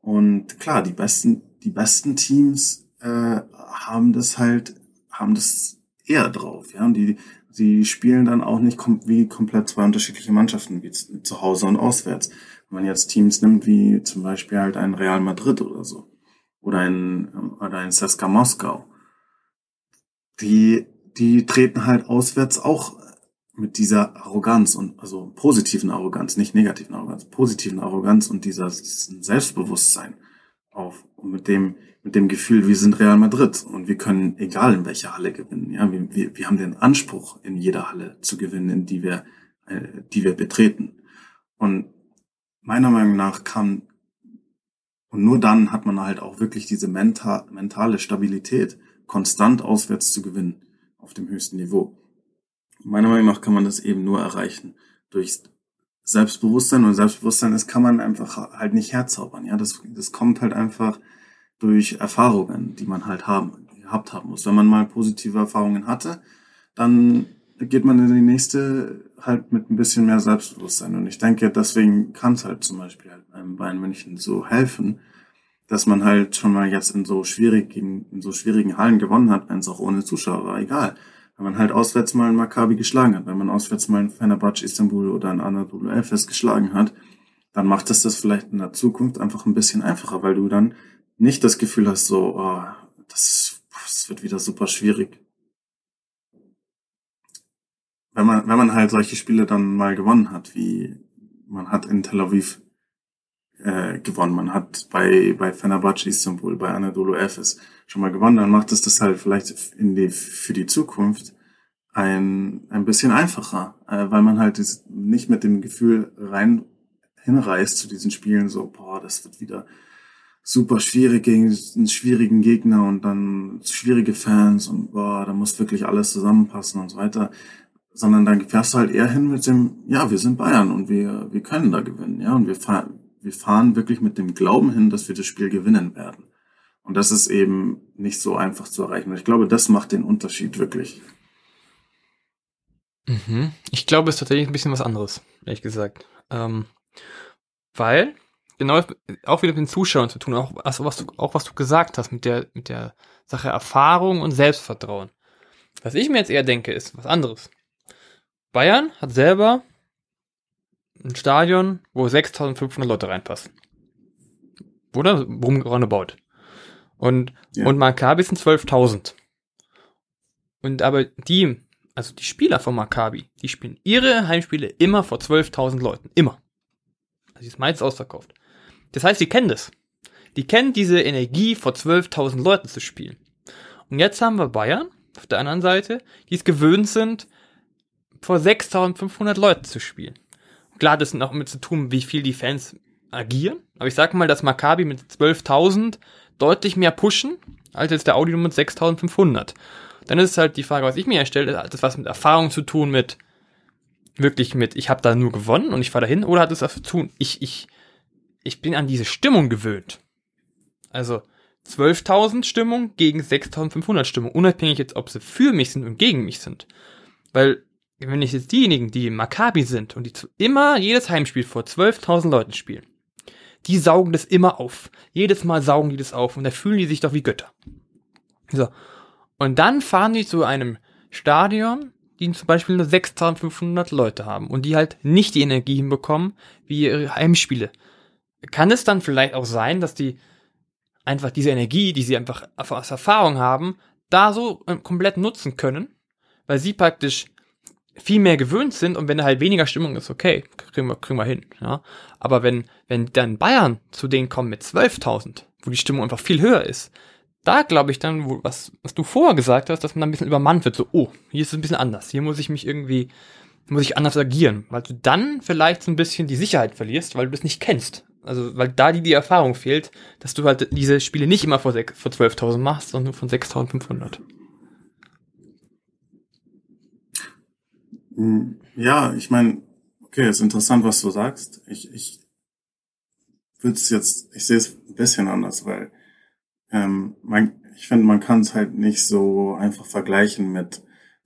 Und klar, die besten, die besten Teams äh, haben das halt, haben das eher drauf. Ja, und die, sie spielen dann auch nicht kom wie komplett zwei unterschiedliche Mannschaften, wie zu Hause und auswärts. Wenn man jetzt Teams nimmt, wie zum Beispiel halt ein Real Madrid oder so, oder ein, oder ein Seska Moskau, die, die treten halt auswärts auch mit dieser Arroganz und also positiven Arroganz, nicht negativen Arroganz, positiven Arroganz und dieser Selbstbewusstsein auf und mit dem mit dem Gefühl, wir sind Real Madrid und wir können egal in welcher Halle gewinnen. Ja, wir, wir, wir haben den Anspruch in jeder Halle zu gewinnen, in die wir äh, die wir betreten. Und meiner Meinung nach kann und nur dann hat man halt auch wirklich diese mental, mentale Stabilität, konstant auswärts zu gewinnen auf dem höchsten Niveau. Meiner Meinung nach kann man das eben nur erreichen durch Selbstbewusstsein und Selbstbewusstsein, das kann man einfach halt nicht herzaubern. Ja, das, das kommt halt einfach durch Erfahrungen, die man halt haben, gehabt haben muss. Wenn man mal positive Erfahrungen hatte, dann geht man in die nächste halt mit ein bisschen mehr Selbstbewusstsein. Und ich denke, deswegen kann es halt zum Beispiel halt beim Bayern München so helfen, dass man halt schon mal jetzt in so schwierigen, in so schwierigen Hallen gewonnen hat, wenn es auch ohne Zuschauer war, egal wenn man halt auswärts mal ein Maccabi geschlagen hat, wenn man auswärts mal ein Fenerbahce Istanbul oder ein Anadolu Efes geschlagen hat, dann macht es das vielleicht in der Zukunft einfach ein bisschen einfacher, weil du dann nicht das Gefühl hast, so, oh, das, das wird wieder super schwierig. Wenn man, wenn man halt solche Spiele dann mal gewonnen hat, wie man hat in Tel Aviv äh, gewonnen, man hat bei, bei Fenerbahce Istanbul, bei Anadolu Efes schon mal gewonnen, dann macht es das halt vielleicht in die, für die Zukunft ein, ein bisschen einfacher, äh, weil man halt nicht mit dem Gefühl rein hinreißt zu diesen Spielen, so, boah, das wird wieder super schwierig gegen einen schwierigen Gegner und dann schwierige Fans und boah, da muss wirklich alles zusammenpassen und so weiter. Sondern dann fährst du halt eher hin mit dem, ja, wir sind Bayern und wir, wir können da gewinnen, ja, und wir fahren, wir fahren wirklich mit dem Glauben hin, dass wir das Spiel gewinnen werden. Und das ist eben nicht so einfach zu erreichen. Und ich glaube, das macht den Unterschied wirklich. Mhm. Ich glaube, es ist tatsächlich ein bisschen was anderes, ehrlich gesagt. Ähm, weil, genau, auch wieder mit den Zuschauern zu tun, auch, also was du, auch was du gesagt hast mit der, mit der Sache Erfahrung und Selbstvertrauen. Was ich mir jetzt eher denke, ist was anderes. Bayern hat selber ein Stadion, wo 6500 Leute reinpassen. Oder? Roundabout. Und, ja. und Maccabi sind 12.000. Und aber die, also die Spieler von Maccabi, die spielen ihre Heimspiele immer vor 12.000 Leuten. Immer. Also ist meistens ausverkauft. Das heißt, die kennen das. Die kennen diese Energie, vor 12.000 Leuten zu spielen. Und jetzt haben wir Bayern auf der anderen Seite, die es gewöhnt sind, vor 6.500 Leuten zu spielen. Klar, das hat auch mit zu tun, wie viel die Fans agieren. Aber ich sag mal, dass Maccabi mit 12.000 deutlich mehr pushen, als jetzt der Audi mit 6500. Dann ist halt die Frage, was ich mir erstelle, hat das was mit Erfahrung zu tun, mit wirklich mit, ich habe da nur gewonnen und ich fahre dahin, oder hat es was zu tun, ich, ich, ich bin an diese Stimmung gewöhnt. Also 12.000 Stimmung gegen 6.500 Stimmung, unabhängig jetzt, ob sie für mich sind und gegen mich sind. Weil, wenn ich jetzt diejenigen, die Maccabi sind und die immer jedes Heimspiel vor 12.000 Leuten spielen, die saugen das immer auf. Jedes Mal saugen die das auf und da fühlen die sich doch wie Götter. So. Und dann fahren die zu einem Stadion, die zum Beispiel nur 6500 Leute haben und die halt nicht die Energie hinbekommen wie ihre Heimspiele. Kann es dann vielleicht auch sein, dass die einfach diese Energie, die sie einfach aus Erfahrung haben, da so ähm, komplett nutzen können, weil sie praktisch viel mehr gewöhnt sind und wenn da halt weniger Stimmung ist, okay, kriegen wir, kriegen wir hin. Ja. Aber wenn, wenn dann Bayern zu denen kommen mit 12.000, wo die Stimmung einfach viel höher ist, da glaube ich dann, wo, was, was du vorher gesagt hast, dass man dann ein bisschen übermannt wird, so, oh, hier ist es ein bisschen anders, hier muss ich mich irgendwie, muss ich anders agieren, weil du dann vielleicht so ein bisschen die Sicherheit verlierst, weil du das nicht kennst. Also, weil da die, die Erfahrung fehlt, dass du halt diese Spiele nicht immer vor, vor 12.000 machst, sondern nur von 6.500. ja, ich meine, okay, ist interessant, was du sagst. Ich, ich würde es jetzt, ich sehe es ein bisschen anders, weil ähm, man, ich finde, man kann es halt nicht so einfach vergleichen mit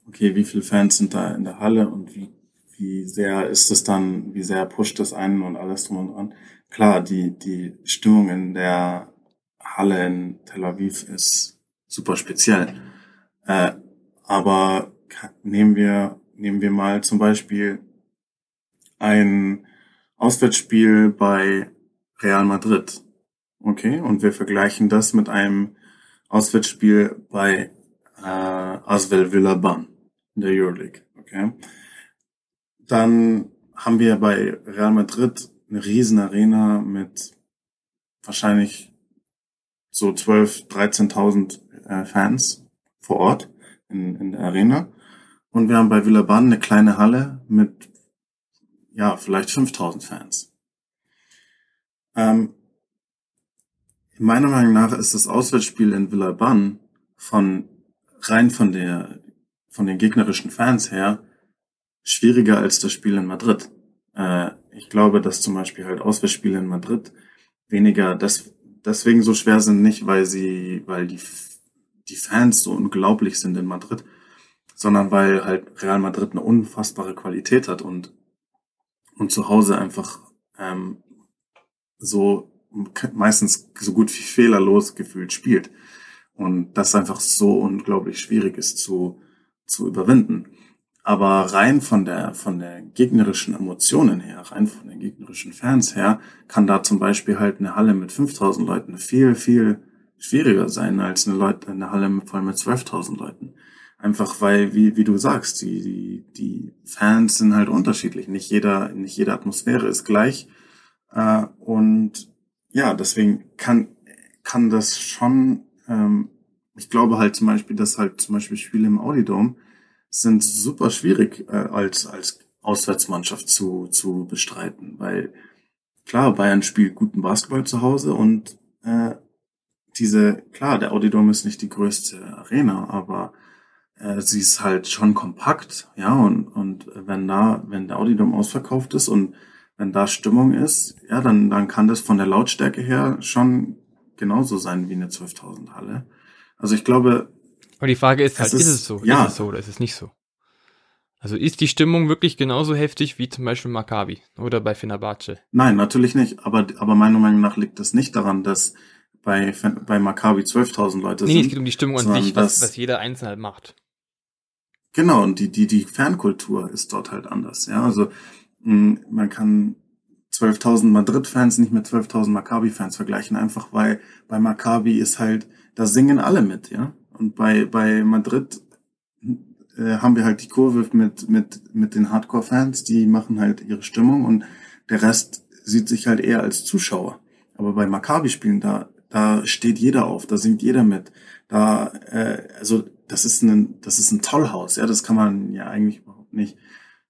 okay, wie viele Fans sind da in der Halle und wie, wie sehr ist es dann, wie sehr pusht das einen und alles drum und dran. Klar, die, die Stimmung in der Halle in Tel Aviv ist super speziell. Äh, aber nehmen wir, nehmen wir mal zum Beispiel ein Auswärtsspiel bei Real Madrid. Okay, und wir vergleichen das mit einem Auswärtsspiel bei äh, Asvel Villaban in der Euroleague. Okay, dann haben wir bei Real Madrid eine riesen Arena mit wahrscheinlich so 12, 13.000 äh, Fans vor Ort in, in der Arena. Und wir haben bei Villaban eine kleine Halle mit, ja, vielleicht 5000 Fans. Ähm, meiner Meinung nach ist das Auswärtsspiel in Villaban von, rein von der, von den gegnerischen Fans her schwieriger als das Spiel in Madrid. Äh, ich glaube, dass zum Beispiel halt Auswärtsspiele in Madrid weniger das, deswegen so schwer sind, nicht weil sie, weil die, die Fans so unglaublich sind in Madrid, sondern weil halt Real Madrid eine unfassbare Qualität hat und, und zu Hause einfach ähm, so meistens so gut wie fehlerlos gefühlt spielt. Und das einfach so unglaublich schwierig ist zu, zu überwinden. Aber rein von der, von der gegnerischen Emotionen her, rein von den gegnerischen Fans her, kann da zum Beispiel halt eine Halle mit 5000 Leuten viel, viel schwieriger sein als eine, Leute, eine Halle voll mit 12.000 Leuten. Einfach weil, wie, wie du sagst, die, die, die Fans sind halt unterschiedlich. Nicht jeder, nicht jede Atmosphäre ist gleich. Äh, und ja, deswegen kann, kann das schon, ähm, ich glaube halt zum Beispiel, dass halt zum Beispiel Spiele im Audidome sind super schwierig äh, als, als Auswärtsmannschaft zu, zu bestreiten, weil klar, Bayern spielt guten Basketball zu Hause und äh, diese, klar, der Audidom ist nicht die größte Arena, aber äh, sie ist halt schon kompakt, ja, und, und wenn da, wenn der Audidom ausverkauft ist und wenn da Stimmung ist, ja, dann, dann kann das von der Lautstärke her schon genauso sein wie eine 12.000 Halle. Also ich glaube, aber die Frage ist halt, ist, ist, es so? Ja. Ist es so oder ist es nicht so? Also ist die Stimmung wirklich genauso heftig wie zum Beispiel Maccabi oder bei Fenerbahce? Nein, natürlich nicht. Aber, aber meiner Meinung nach liegt das nicht daran, dass bei, bei Maccabi 12.000 Leute nee, sind. Nee, es geht um die Stimmung an sich, was, was jeder Einzelne halt macht. Genau, und die, die, die Fankultur ist dort halt anders. Ja, also mh, man kann 12.000 Madrid-Fans nicht mit 12.000 Maccabi-Fans vergleichen, einfach weil bei Maccabi ist halt, da singen alle mit, ja. Und bei, bei Madrid äh, haben wir halt die Kurve mit, mit, mit den Hardcore-Fans, die machen halt ihre Stimmung und der Rest sieht sich halt eher als Zuschauer. Aber bei Maccabi-Spielen, da, da steht jeder auf, da singt jeder mit. Da, äh, also das ist ein, das ist ein Tollhaus, ja, das kann man ja eigentlich überhaupt nicht,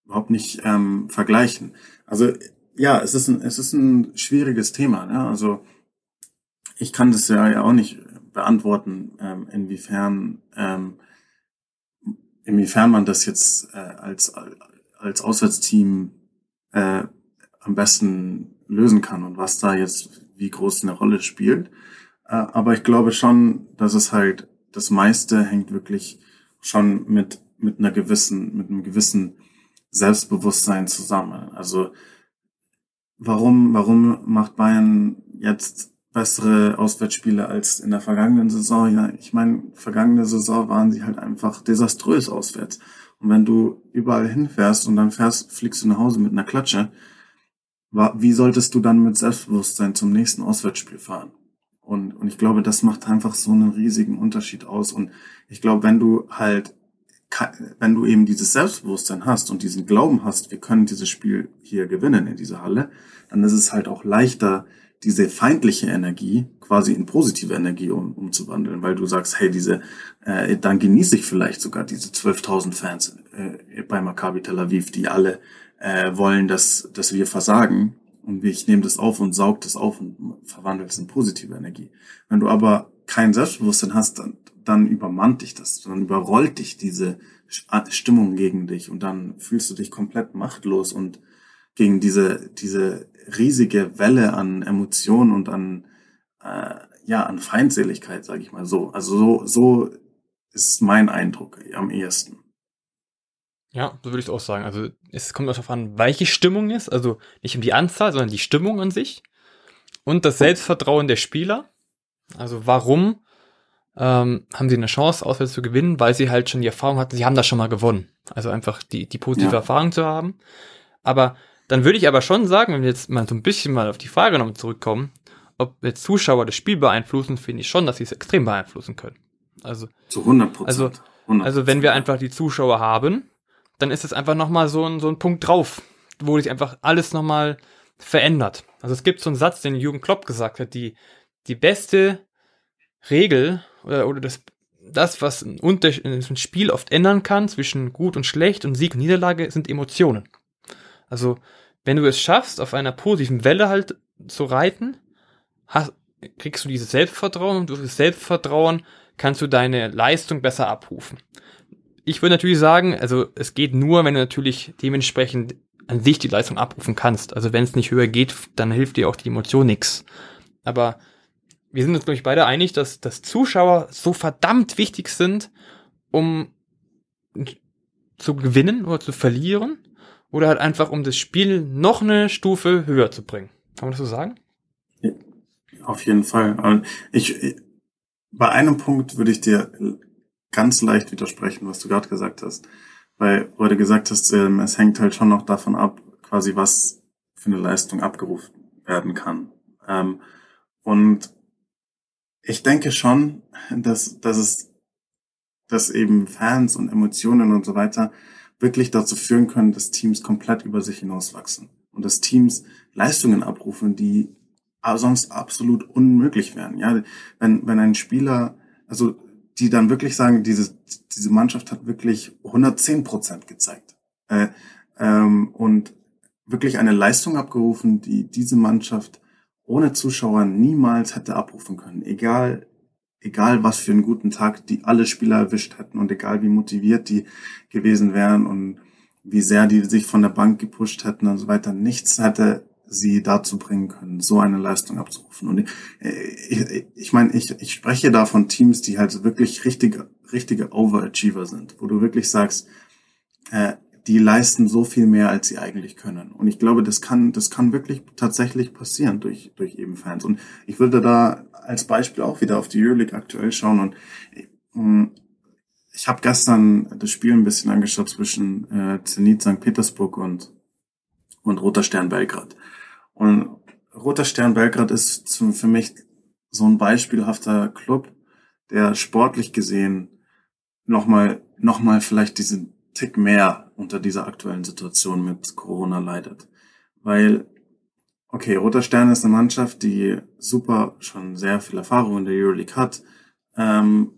überhaupt nicht ähm, vergleichen. Also ja, es ist ein, es ist ein schwieriges Thema. Ne? Also ich kann das ja, ja auch nicht beantworten, ähm, inwiefern, ähm, inwiefern man das jetzt äh, als, als Auswärtsteam äh, am besten lösen kann und was da jetzt wie groß eine Rolle spielt. Äh, aber ich glaube schon, dass es halt das meiste hängt wirklich schon mit mit einer gewissen mit einem gewissen Selbstbewusstsein zusammen. Also warum warum macht Bayern jetzt bessere Auswärtsspiele als in der vergangenen Saison. Ja, ich meine, vergangene Saison waren sie halt einfach desaströs auswärts. Und wenn du überall hinfährst und dann fährst, fliegst du nach Hause mit einer Klatsche, wie solltest du dann mit Selbstbewusstsein zum nächsten Auswärtsspiel fahren? Und, und ich glaube, das macht einfach so einen riesigen Unterschied aus. Und ich glaube, wenn du halt, wenn du eben dieses Selbstbewusstsein hast und diesen Glauben hast, wir können dieses Spiel hier gewinnen in dieser Halle, dann ist es halt auch leichter, diese feindliche Energie quasi in positive Energie um, umzuwandeln, weil du sagst, hey, diese, äh, dann genieße ich vielleicht sogar diese 12.000 Fans äh, bei Maccabi Tel Aviv, die alle äh, wollen, dass, dass wir versagen und ich nehme das auf und saug das auf und verwandle es in positive Energie. Wenn du aber kein Selbstbewusstsein hast, dann, dann übermannt dich das, dann überrollt dich diese Stimmung gegen dich und dann fühlst du dich komplett machtlos und gegen diese, diese riesige Welle an Emotionen und an, äh, ja, an Feindseligkeit, sage ich mal so. Also so, so ist mein Eindruck am ehesten. Ja, so würde ich es auch sagen. Also es kommt auch darauf an, welche Stimmung ist. Also nicht um die Anzahl, sondern die Stimmung an sich. Und das Selbstvertrauen der Spieler. Also warum ähm, haben sie eine Chance, auswärts zu gewinnen? Weil sie halt schon die Erfahrung hatten, sie haben das schon mal gewonnen. Also einfach die, die positive ja. Erfahrung zu haben. Aber dann würde ich aber schon sagen, wenn wir jetzt mal so ein bisschen mal auf die Frage noch zurückkommen, ob jetzt Zuschauer das Spiel beeinflussen, finde ich schon, dass sie es extrem beeinflussen können. Also zu 100 Prozent. Also, 100%. also wenn wir einfach die Zuschauer haben, dann ist es einfach nochmal so ein, so ein Punkt drauf, wo sich einfach alles nochmal verändert. Also es gibt so einen Satz, den Jürgen Klopp gesagt hat, die, die beste Regel oder, oder das, das, was ein, Unterschied, ein Spiel oft ändern kann zwischen gut und schlecht und Sieg und Niederlage, sind Emotionen. Also, wenn du es schaffst, auf einer positiven Welle halt zu reiten, hast, kriegst du dieses Selbstvertrauen und durch das Selbstvertrauen kannst du deine Leistung besser abrufen. Ich würde natürlich sagen, also es geht nur, wenn du natürlich dementsprechend an sich die Leistung abrufen kannst. Also wenn es nicht höher geht, dann hilft dir auch die Emotion nix. Aber wir sind uns, glaube ich, beide einig, dass, dass Zuschauer so verdammt wichtig sind, um zu gewinnen oder zu verlieren. Oder halt einfach, um das Spiel noch eine Stufe höher zu bringen. Kann man das so sagen? Auf jeden Fall. Ich, bei einem Punkt würde ich dir ganz leicht widersprechen, was du gerade gesagt hast. Weil, weil du gesagt hast, ähm, es hängt halt schon noch davon ab, quasi was für eine Leistung abgerufen werden kann. Ähm, und ich denke schon, dass, dass es, dass eben Fans und Emotionen und so weiter wirklich dazu führen können, dass Teams komplett über sich hinauswachsen und dass Teams Leistungen abrufen, die sonst absolut unmöglich wären. Ja, wenn, wenn ein Spieler, also die dann wirklich sagen, diese, diese Mannschaft hat wirklich 110 Prozent gezeigt äh, ähm, und wirklich eine Leistung abgerufen, die diese Mannschaft ohne Zuschauer niemals hätte abrufen können. Egal, egal was für einen guten Tag die alle Spieler erwischt hätten und egal wie motiviert die gewesen wären und wie sehr die sich von der Bank gepusht hätten und so weiter. Nichts hätte sie dazu bringen können, so eine Leistung abzurufen. Und ich, ich, ich meine, ich, ich spreche da von Teams, die halt wirklich richtige, richtige Overachiever sind, wo du wirklich sagst, äh, die leisten so viel mehr, als sie eigentlich können. Und ich glaube, das kann, das kann wirklich tatsächlich passieren durch, durch eben Fans. Und ich würde da als Beispiel auch wieder auf die Euroleague aktuell schauen. Und ähm, ich habe gestern das Spiel ein bisschen angeschaut zwischen äh, Zenit St. Petersburg und, und Roter Stern Belgrad. Und Roter Stern Belgrad ist zum, für mich so ein beispielhafter Club, der sportlich gesehen nochmal, noch mal vielleicht diesen Tick mehr unter dieser aktuellen Situation mit Corona leidet. Weil, okay, Roter Stern ist eine Mannschaft, die super schon sehr viel Erfahrung in der Euroleague hat, ähm,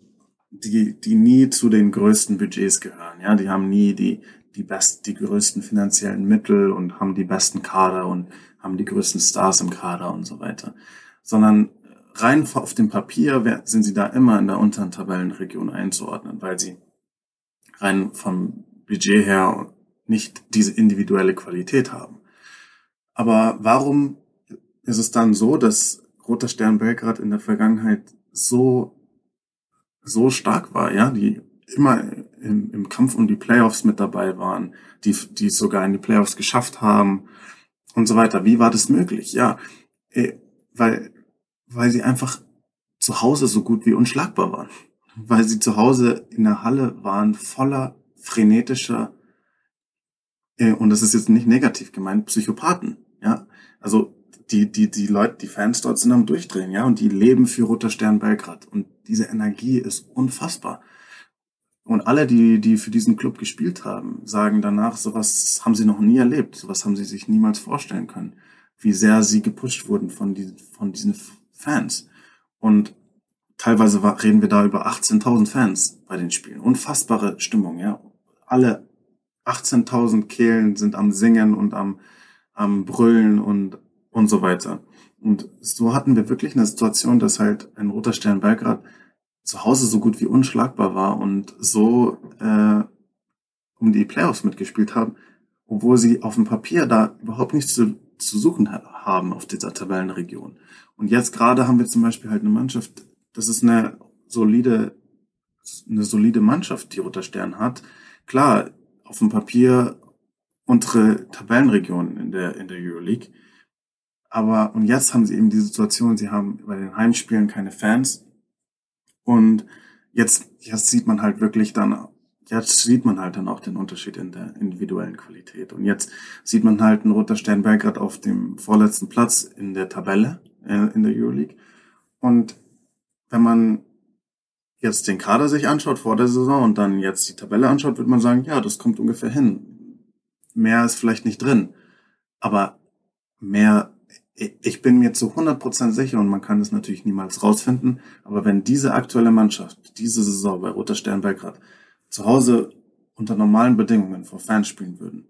die, die nie zu den größten Budgets gehören. Ja, die haben nie die, die besten, die größten finanziellen Mittel und haben die besten Kader und haben die größten Stars im Kader und so weiter. Sondern rein auf dem Papier sind sie da immer in der unteren Tabellenregion einzuordnen, weil sie rein vom Budget her nicht diese individuelle Qualität haben. Aber warum ist es dann so, dass Roter Stern Belgrad in der Vergangenheit so, so stark war, ja, die immer im, im Kampf um die Playoffs mit dabei waren, die, die es sogar in die Playoffs geschafft haben und so weiter. Wie war das möglich? Ja, äh, weil, weil sie einfach zu Hause so gut wie unschlagbar waren. Weil sie zu Hause in der Halle waren voller frenetischer, äh, und das ist jetzt nicht negativ gemeint, Psychopathen, ja. Also die, die, die Leute, die Fans dort sind am Durchdrehen, ja, und die leben für Roter Stern Belgrad. Und diese Energie ist unfassbar. Und alle, die, die für diesen Club gespielt haben, sagen danach, sowas haben sie noch nie erlebt, sowas haben sie sich niemals vorstellen können, wie sehr sie gepusht wurden von diesen, von diesen Fans. Und teilweise reden wir da über 18.000 Fans bei den Spielen. Unfassbare Stimmung, ja alle 18.000 Kehlen sind am Singen und am, am Brüllen und, und so weiter. Und so hatten wir wirklich eine Situation, dass halt ein Roter Stern Belgrad zu Hause so gut wie unschlagbar war und so äh, um die Playoffs mitgespielt haben, obwohl sie auf dem Papier da überhaupt nichts zu, zu suchen haben auf dieser Tabellenregion. Und jetzt gerade haben wir zum Beispiel halt eine Mannschaft, das ist eine solide, eine solide Mannschaft, die Roter Stern hat, klar, auf dem Papier untere Tabellenregion in der, in der Euroleague. Aber, und jetzt haben sie eben die Situation, sie haben bei den Heimspielen keine Fans. Und jetzt, jetzt sieht man halt wirklich dann, jetzt sieht man halt dann auch den Unterschied in der individuellen Qualität. Und jetzt sieht man halt einen Roter Stern Belgrad auf dem vorletzten Platz in der Tabelle äh, in der Euroleague. Und wenn man jetzt den Kader sich anschaut vor der Saison und dann jetzt die Tabelle anschaut, wird man sagen, ja, das kommt ungefähr hin. Mehr ist vielleicht nicht drin. Aber mehr, ich bin mir zu 100% sicher und man kann das natürlich niemals rausfinden, aber wenn diese aktuelle Mannschaft, diese Saison bei Roter Stern Belgrad zu Hause unter normalen Bedingungen vor Fans spielen würden,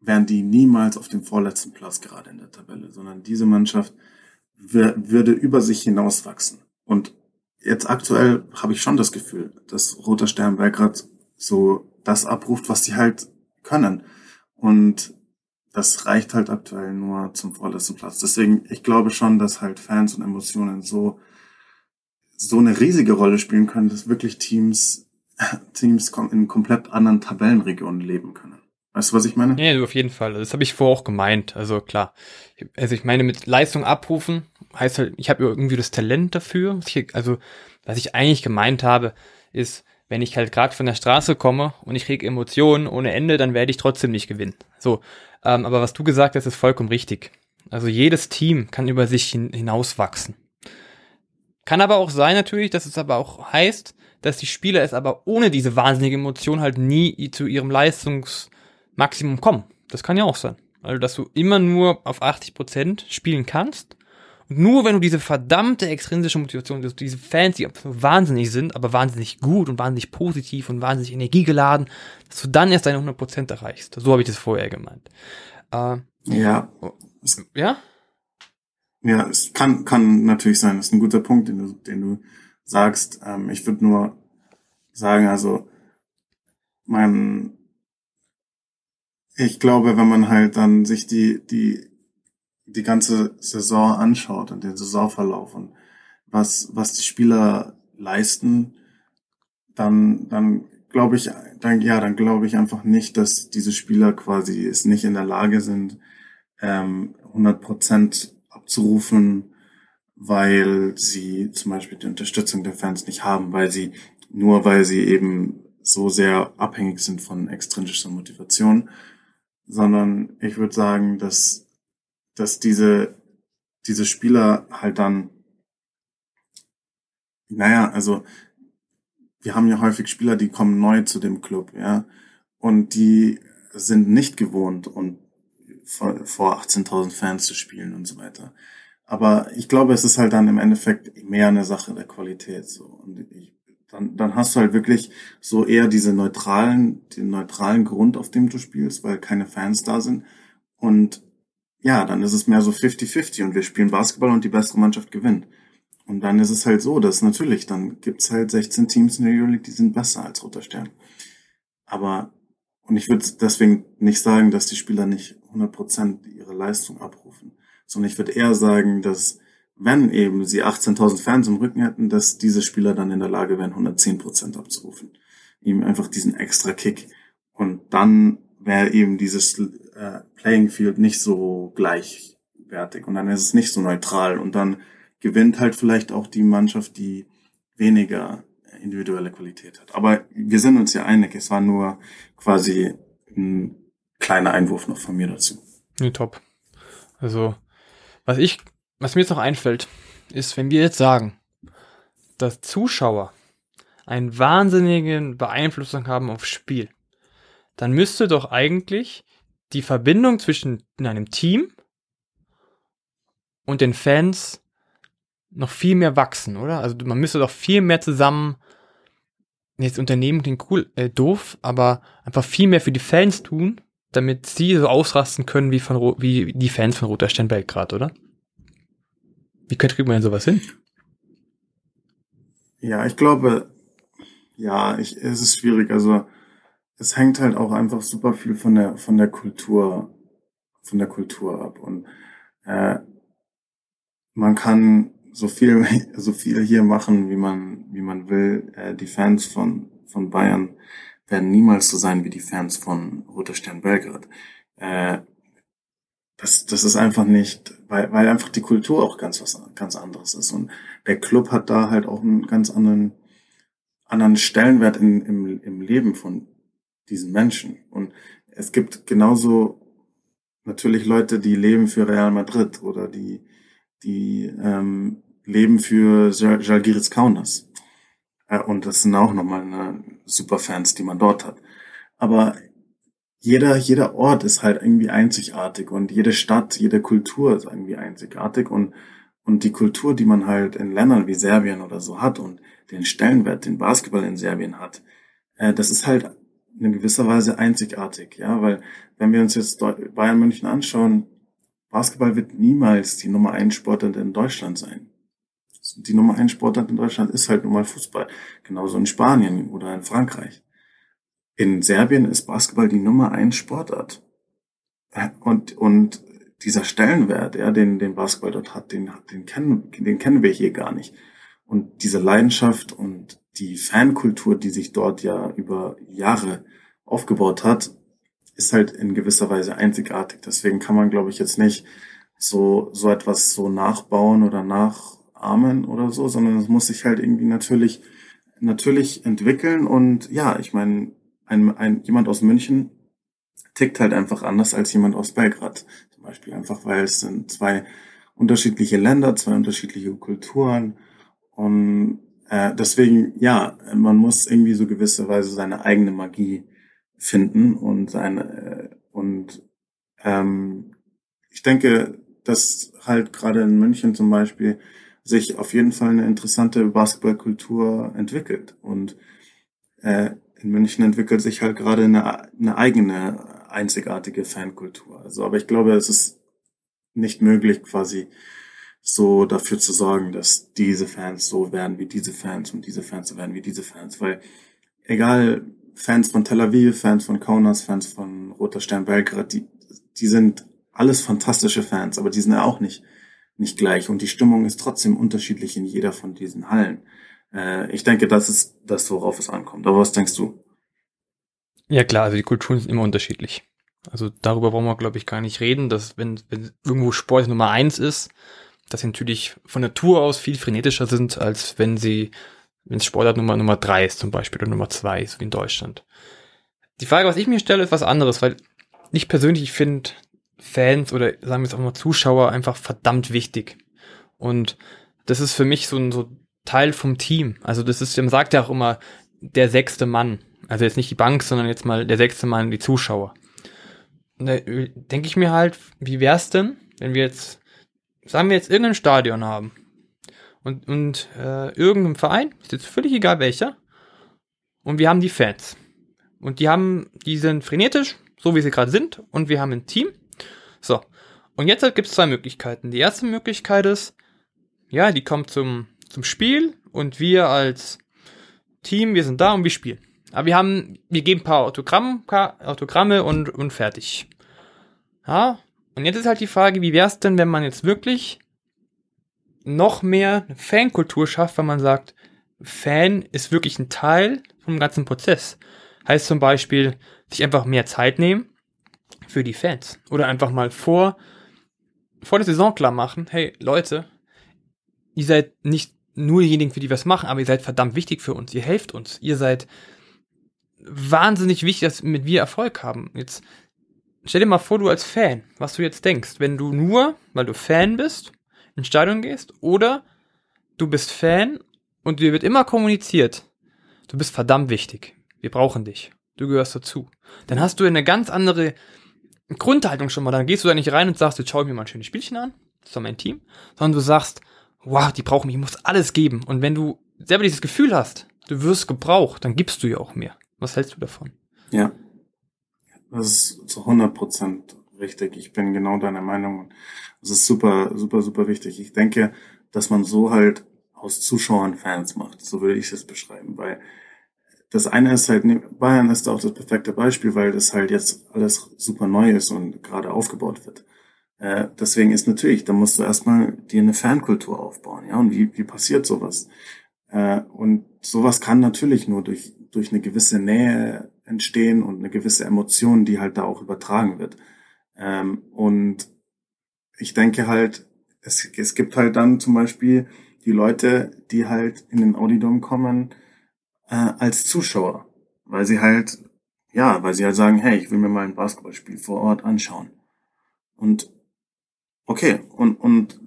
wären die niemals auf dem vorletzten Platz gerade in der Tabelle, sondern diese Mannschaft würde über sich hinauswachsen. Und jetzt aktuell habe ich schon das Gefühl, dass Roter Stern Belgrad so das abruft, was sie halt können. Und das reicht halt aktuell nur zum vorletzten Platz. Deswegen, ich glaube schon, dass halt Fans und Emotionen so, so eine riesige Rolle spielen können, dass wirklich Teams, Teams in komplett anderen Tabellenregionen leben können. Weißt du, was ich meine? Ja, du auf jeden Fall. Das habe ich vorher auch gemeint. Also klar. Also ich meine, mit Leistung abrufen heißt halt, ich habe irgendwie das Talent dafür. Also was ich eigentlich gemeint habe, ist, wenn ich halt gerade von der Straße komme und ich kriege Emotionen ohne Ende, dann werde ich trotzdem nicht gewinnen. So, ähm, aber was du gesagt hast, ist vollkommen richtig. Also jedes Team kann über sich hin hinauswachsen. Kann aber auch sein natürlich, dass es aber auch heißt, dass die Spieler es aber ohne diese wahnsinnige Emotion halt nie zu ihrem Leistungs Maximum kommen. Das kann ja auch sein. Also, dass du immer nur auf 80 Prozent spielen kannst. Und nur wenn du diese verdammte extrinsische Motivation, diese Fans, die wahnsinnig sind, aber wahnsinnig gut und wahnsinnig positiv und wahnsinnig energiegeladen, dass du dann erst deine 100 Prozent erreichst. So habe ich das vorher gemeint. Äh, ja. Ja? Ja, es kann, kann natürlich sein. Das ist ein guter Punkt, den du, den du sagst. Ähm, ich würde nur sagen, also, mein, ich glaube, wenn man halt dann sich die, die, die ganze Saison anschaut und den Saisonverlauf und was, was die Spieler leisten, dann, dann glaube ich, dann, ja, dann glaube ich einfach nicht, dass diese Spieler quasi es nicht in der Lage sind, ähm, 100 Prozent abzurufen, weil sie zum Beispiel die Unterstützung der Fans nicht haben, weil sie, nur weil sie eben so sehr abhängig sind von extrinsischer Motivation sondern ich würde sagen, dass, dass diese, diese Spieler halt dann, naja, also wir haben ja häufig Spieler, die kommen neu zu dem Club, ja, und die sind nicht gewohnt und vor, vor 18.000 Fans zu spielen und so weiter. Aber ich glaube, es ist halt dann im Endeffekt mehr eine Sache der Qualität. So. Und ich dann, dann hast du halt wirklich so eher diese neutralen, den neutralen Grund, auf dem du spielst, weil keine Fans da sind. Und ja, dann ist es mehr so 50-50 und wir spielen Basketball und die bessere Mannschaft gewinnt. Und dann ist es halt so, dass natürlich, dann gibt's halt 16 Teams in der Euroleague, die sind besser als Roter Stern. Aber, und ich würde deswegen nicht sagen, dass die Spieler nicht 100% ihre Leistung abrufen, sondern ich würde eher sagen, dass wenn eben sie 18.000 Fans im Rücken hätten, dass diese Spieler dann in der Lage wären, 110 Prozent abzurufen. Ihm einfach diesen extra Kick. Und dann wäre eben dieses äh, Playing Field nicht so gleichwertig und dann ist es nicht so neutral und dann gewinnt halt vielleicht auch die Mannschaft, die weniger individuelle Qualität hat. Aber wir sind uns ja einig, es war nur quasi ein kleiner Einwurf noch von mir dazu. Nee, top. Also, was ich was mir jetzt noch einfällt, ist, wenn wir jetzt sagen, dass Zuschauer einen wahnsinnigen Beeinflussung haben aufs Spiel, dann müsste doch eigentlich die Verbindung zwischen einem Team und den Fans noch viel mehr wachsen, oder? Also man müsste doch viel mehr zusammen, jetzt Unternehmen klingt cool, äh, doof, aber einfach viel mehr für die Fans tun, damit sie so ausrasten können wie von wie die Fans von Roter Stern Belgrad, oder? Wie kriegt man denn sowas hin? Ja, ich glaube, ja, ich, es ist schwierig. Also es hängt halt auch einfach super viel von der von der Kultur von der Kultur ab und äh, man kann so viel so viel hier machen, wie man wie man will. Äh, die Fans von von Bayern werden niemals so sein wie die Fans von Roter Stern Belgrad. Äh, das, das ist einfach nicht, weil, weil einfach die Kultur auch ganz was ganz anderes ist. Und der Club hat da halt auch einen ganz anderen, anderen Stellenwert in, im, im Leben von diesen Menschen. Und es gibt genauso natürlich Leute, die leben für Real Madrid oder die, die ähm, leben für Jalgiris Kaunas. Äh, und das sind auch nochmal eine Superfans, die man dort hat. Aber jeder, jeder Ort ist halt irgendwie einzigartig und jede Stadt, jede Kultur ist irgendwie einzigartig und, und die Kultur, die man halt in Ländern wie Serbien oder so hat und den Stellenwert, den Basketball in Serbien hat, äh, das ist halt in gewisser Weise einzigartig, ja, weil wenn wir uns jetzt Bayern München anschauen, Basketball wird niemals die Nummer 1 Sportart in Deutschland sein. Die Nummer 1 Sportart in Deutschland ist halt nun mal Fußball. Genauso in Spanien oder in Frankreich. In Serbien ist Basketball die Nummer 1 Sportart. Und, und dieser Stellenwert, ja, den, den Basketball dort hat, den, den kennen, den kennen wir hier gar nicht. Und diese Leidenschaft und die Fankultur, die sich dort ja über Jahre aufgebaut hat, ist halt in gewisser Weise einzigartig. Deswegen kann man, glaube ich, jetzt nicht so, so etwas so nachbauen oder nachahmen oder so, sondern es muss sich halt irgendwie natürlich, natürlich entwickeln. Und ja, ich meine, ein, ein, jemand aus München tickt halt einfach anders als jemand aus Belgrad. Zum Beispiel einfach, weil es sind zwei unterschiedliche Länder, zwei unterschiedliche Kulturen. Und äh, deswegen, ja, man muss irgendwie so gewisserweise seine eigene Magie finden und seine äh, und ähm, ich denke, dass halt gerade in München zum Beispiel sich auf jeden Fall eine interessante Basketballkultur entwickelt und äh, in München entwickelt sich halt gerade eine, eine eigene einzigartige Fankultur. Also, aber ich glaube, es ist nicht möglich, quasi so dafür zu sorgen, dass diese Fans so werden wie diese Fans und diese Fans so werden wie diese Fans, weil egal Fans von Tel Aviv, Fans von Kaunas, Fans von Roter Stern Belgrad, die, die sind alles fantastische Fans, aber die sind ja auch nicht, nicht gleich und die Stimmung ist trotzdem unterschiedlich in jeder von diesen Hallen. Äh, ich denke, das ist das, worauf es ankommt. Aber was denkst du? Ja klar, also die Kulturen sind immer unterschiedlich. Also darüber brauchen wir, glaube ich, gar nicht reden, dass wenn, wenn irgendwo Sport Nummer eins ist, dass sie natürlich von Natur aus viel frenetischer sind, als wenn sie, wenn es Sportart Nummer, Nummer drei ist zum Beispiel oder Nummer zwei ist, wie in Deutschland. Die Frage, was ich mir stelle, ist was anderes, weil ich persönlich finde Fans oder sagen wir jetzt auch mal Zuschauer einfach verdammt wichtig. Und das ist für mich so ein so Teil vom Team. Also das ist, man sagt ja auch immer, der sechste Mann. Also jetzt nicht die Bank, sondern jetzt mal der sechste Mann, die Zuschauer. Und da denke ich mir halt, wie wär's denn, wenn wir jetzt sagen wir jetzt irgendein Stadion haben und, und äh, irgendein Verein, ist jetzt völlig egal welcher, und wir haben die Fans. Und die haben, die sind frenetisch, so wie sie gerade sind, und wir haben ein Team. So. Und jetzt gibt es zwei Möglichkeiten. Die erste Möglichkeit ist, ja, die kommt zum, zum Spiel und wir als Team, wir sind da und wir spielen. Aber wir haben, wir geben ein paar Autogramm, Autogramme und, und fertig. Ja, und jetzt ist halt die Frage, wie wäre es denn, wenn man jetzt wirklich noch mehr Fankultur schafft, wenn man sagt, Fan ist wirklich ein Teil vom ganzen Prozess. Heißt zum Beispiel, sich einfach mehr Zeit nehmen für die Fans. Oder einfach mal vor, vor der Saison klar machen, hey Leute, ihr seid nicht nur diejenigen, für die wir es machen, aber ihr seid verdammt wichtig für uns. Ihr helft uns. Ihr seid wahnsinnig wichtig, dass mit wir Erfolg haben. Jetzt Stell dir mal vor, du als Fan, was du jetzt denkst, wenn du nur, weil du Fan bist, ins Stadion gehst, oder du bist Fan und dir wird immer kommuniziert, du bist verdammt wichtig, wir brauchen dich, du gehörst dazu. Dann hast du eine ganz andere Grundhaltung schon mal, dann gehst du da nicht rein und sagst, jetzt schau ich mir mal ein schönes Spielchen an, das ist doch mein Team, sondern du sagst, wow, die brauchen mich, ich muss alles geben. Und wenn du selber dieses Gefühl hast, du wirst gebraucht, dann gibst du ja auch mehr. Was hältst du davon? Ja, das ist zu 100 Prozent richtig. Ich bin genau deiner Meinung. Das ist super, super, super wichtig. Ich denke, dass man so halt aus Zuschauern Fans macht. So würde ich es beschreiben, weil das eine ist halt, Bayern ist auch das perfekte Beispiel, weil das halt jetzt alles super neu ist und gerade aufgebaut wird. Äh, deswegen ist natürlich, da musst du erstmal dir eine Fankultur aufbauen, ja, und wie, wie passiert sowas? Äh, und sowas kann natürlich nur durch, durch eine gewisse Nähe entstehen und eine gewisse Emotion, die halt da auch übertragen wird. Ähm, und ich denke halt, es, es gibt halt dann zum Beispiel die Leute, die halt in den Audidom kommen äh, als Zuschauer, weil sie halt, ja, weil sie halt sagen, hey, ich will mir mal ein Basketballspiel vor Ort anschauen. Und okay, und, und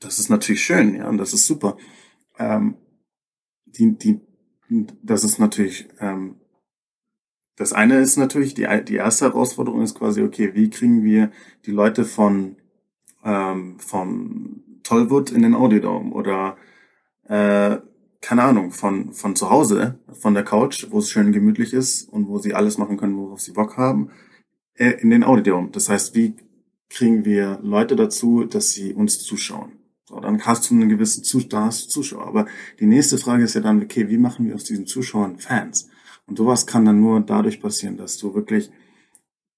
das ist natürlich schön, ja, und das ist super. Ähm, die, die, das ist natürlich, ähm, das eine ist natürlich, die, die erste Herausforderung ist quasi, okay, wie kriegen wir die Leute von, ähm, vom Tollwood in den Audiodome oder, äh, keine Ahnung, von, von zu Hause, von der Couch, wo es schön gemütlich ist und wo sie alles machen können, worauf sie Bock haben, äh, in den Audiodome. Das heißt, wie kriegen wir Leute dazu, dass sie uns zuschauen? So, dann hast du einen gewissen Zus da hast du Zuschauer. Aber die nächste Frage ist ja dann, okay, wie machen wir aus diesen Zuschauern Fans? Und sowas kann dann nur dadurch passieren, dass du wirklich,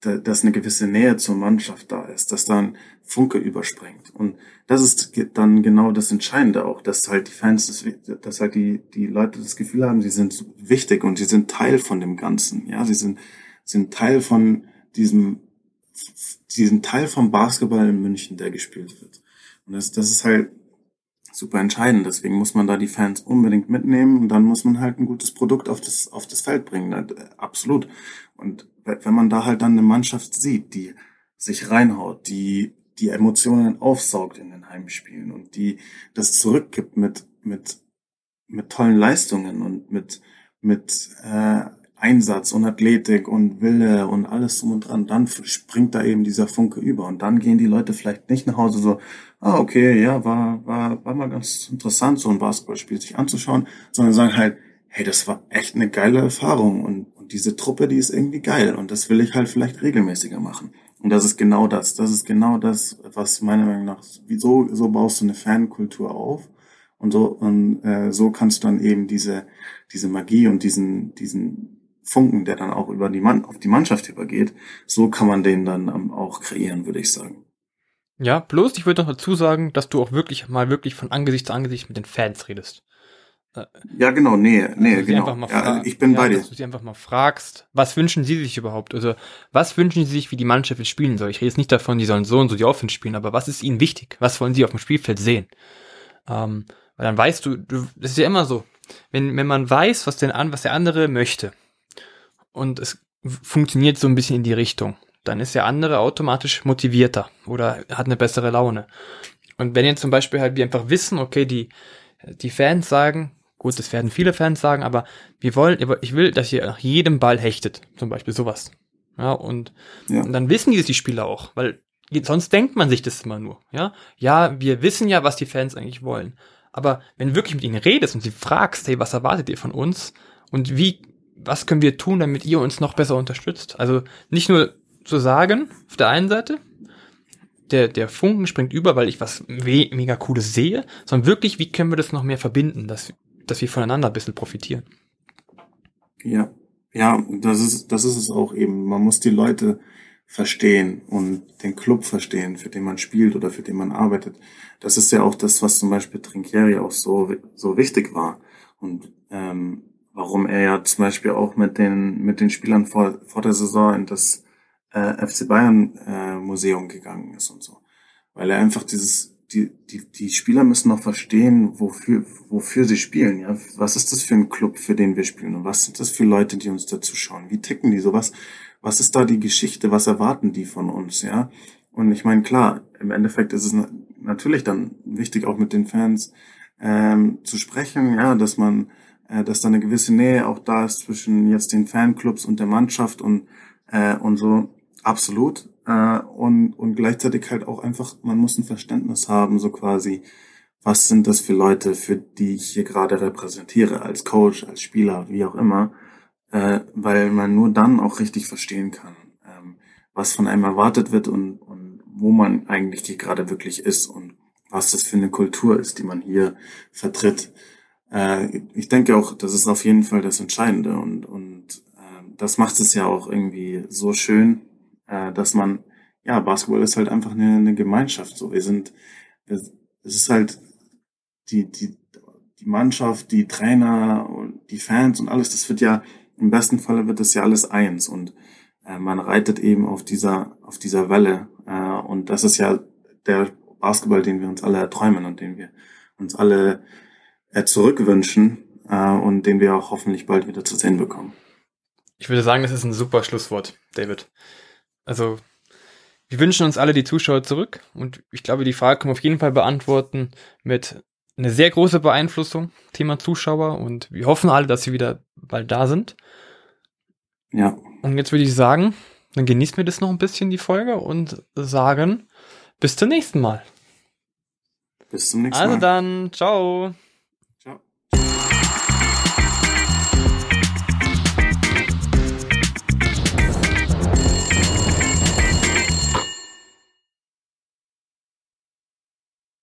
dass eine gewisse Nähe zur Mannschaft da ist, dass dann Funke überspringt. Und das ist dann genau das Entscheidende auch, dass halt die Fans, das, dass halt die, die Leute das Gefühl haben, sie sind wichtig und sie sind Teil von dem Ganzen. Ja, sie sind, sind Teil von diesem, diesen Teil vom Basketball in München, der gespielt wird. Und das, das ist halt super entscheidend. Deswegen muss man da die Fans unbedingt mitnehmen und dann muss man halt ein gutes Produkt auf das, auf das Feld bringen. Absolut. Und wenn man da halt dann eine Mannschaft sieht, die sich reinhaut, die die Emotionen aufsaugt in den Heimspielen und die das zurückgibt mit, mit, mit tollen Leistungen und mit, mit äh, Einsatz und Athletik und Wille und alles drum und dran, dann springt da eben dieser Funke über und dann gehen die Leute vielleicht nicht nach Hause so, ah, okay, ja, war, war, war mal ganz interessant, so ein Basketballspiel sich anzuschauen, sondern sagen halt, hey, das war echt eine geile Erfahrung und, und diese Truppe, die ist irgendwie geil und das will ich halt vielleicht regelmäßiger machen. Und das ist genau das. Das ist genau das, was meiner Meinung nach, wieso so baust du eine Fankultur auf und so und äh, so kannst du dann eben diese diese Magie und diesen diesen Funken, der dann auch über die Mann, auf die Mannschaft übergeht, so kann man den dann auch kreieren, würde ich sagen. Ja, bloß ich würde noch dazu sagen, dass du auch wirklich mal wirklich von Angesicht zu Angesicht mit den Fans redest. Äh, ja, genau, nee, nee, genau. Ja, ich bin ja, bei dir. Dass du sie einfach mal fragst, was wünschen sie sich überhaupt? Also, was wünschen sie sich, wie die Mannschaft jetzt spielen soll? Ich rede jetzt nicht davon, die sollen so und so die Offense spielen, aber was ist ihnen wichtig? Was wollen sie auf dem Spielfeld sehen? Ähm, weil dann weißt du, du, das ist ja immer so, wenn, wenn man weiß, was, denn an, was der andere möchte, und es funktioniert so ein bisschen in die Richtung. Dann ist der andere automatisch motivierter oder hat eine bessere Laune. Und wenn jetzt zum Beispiel halt wir einfach wissen, okay, die, die Fans sagen, gut, das werden viele Fans sagen, aber wir wollen, ich will, dass ihr nach jedem Ball hechtet, zum Beispiel sowas. Ja, und, ja. und dann wissen die die Spieler auch, weil sonst denkt man sich das immer nur, ja. Ja, wir wissen ja, was die Fans eigentlich wollen. Aber wenn du wirklich mit ihnen redest und sie fragst, hey, was erwartet ihr von uns? Und wie was können wir tun, damit ihr uns noch besser unterstützt? Also nicht nur zu sagen, auf der einen Seite, der, der Funken springt über, weil ich was mega Cooles sehe, sondern wirklich, wie können wir das noch mehr verbinden, dass, dass wir voneinander ein bisschen profitieren? Ja, ja, das ist, das ist es auch eben. Man muss die Leute verstehen und den Club verstehen, für den man spielt oder für den man arbeitet. Das ist ja auch das, was zum Beispiel Trinkieri auch so, so wichtig war. Und ähm, warum er ja zum Beispiel auch mit den, mit den Spielern vor, vor der Saison in das äh, FC Bayern äh, Museum gegangen ist und so. Weil er einfach dieses, die, die, die Spieler müssen noch verstehen, wofür, wofür sie spielen. Ja, was ist das für ein Club, für den wir spielen und was sind das für Leute, die uns dazu schauen? Wie ticken die sowas? Was ist da die Geschichte? Was erwarten die von uns? Ja, und ich meine klar, im Endeffekt ist es natürlich dann wichtig, auch mit den Fans ähm, zu sprechen. Ja, dass man äh, dass da eine gewisse Nähe auch da ist zwischen jetzt den Fanclubs und der Mannschaft und, äh, und so. Absolut. Äh, und, und gleichzeitig halt auch einfach, man muss ein Verständnis haben, so quasi, was sind das für Leute, für die ich hier gerade repräsentiere, als Coach, als Spieler, wie auch immer, äh, weil man nur dann auch richtig verstehen kann, ähm, was von einem erwartet wird und, und wo man eigentlich hier gerade wirklich ist und was das für eine Kultur ist, die man hier vertritt äh, ich denke auch, das ist auf jeden Fall das Entscheidende und, und äh, das macht es ja auch irgendwie so schön, äh, dass man, ja, Basketball ist halt einfach eine, eine Gemeinschaft. So, wir sind, es ist halt die, die, die Mannschaft, die Trainer und die Fans und alles, das wird ja im besten Falle wird es ja alles eins und äh, man reitet eben auf dieser, auf dieser Welle. Äh, und das ist ja der Basketball, den wir uns alle erträumen und den wir uns alle äh, zurückwünschen äh, und den wir auch hoffentlich bald wieder zu sehen bekommen. Ich würde sagen, das ist ein super Schlusswort, David. Also, wir wünschen uns alle die Zuschauer zurück und ich glaube, die Frage können wir auf jeden Fall beantworten mit einer sehr großen Beeinflussung, Thema Zuschauer und wir hoffen alle, dass sie wieder bald da sind. Ja. Und jetzt würde ich sagen, dann genießen wir das noch ein bisschen, die Folge, und sagen, bis zum nächsten Mal. Bis zum nächsten Also Mal. dann, ciao.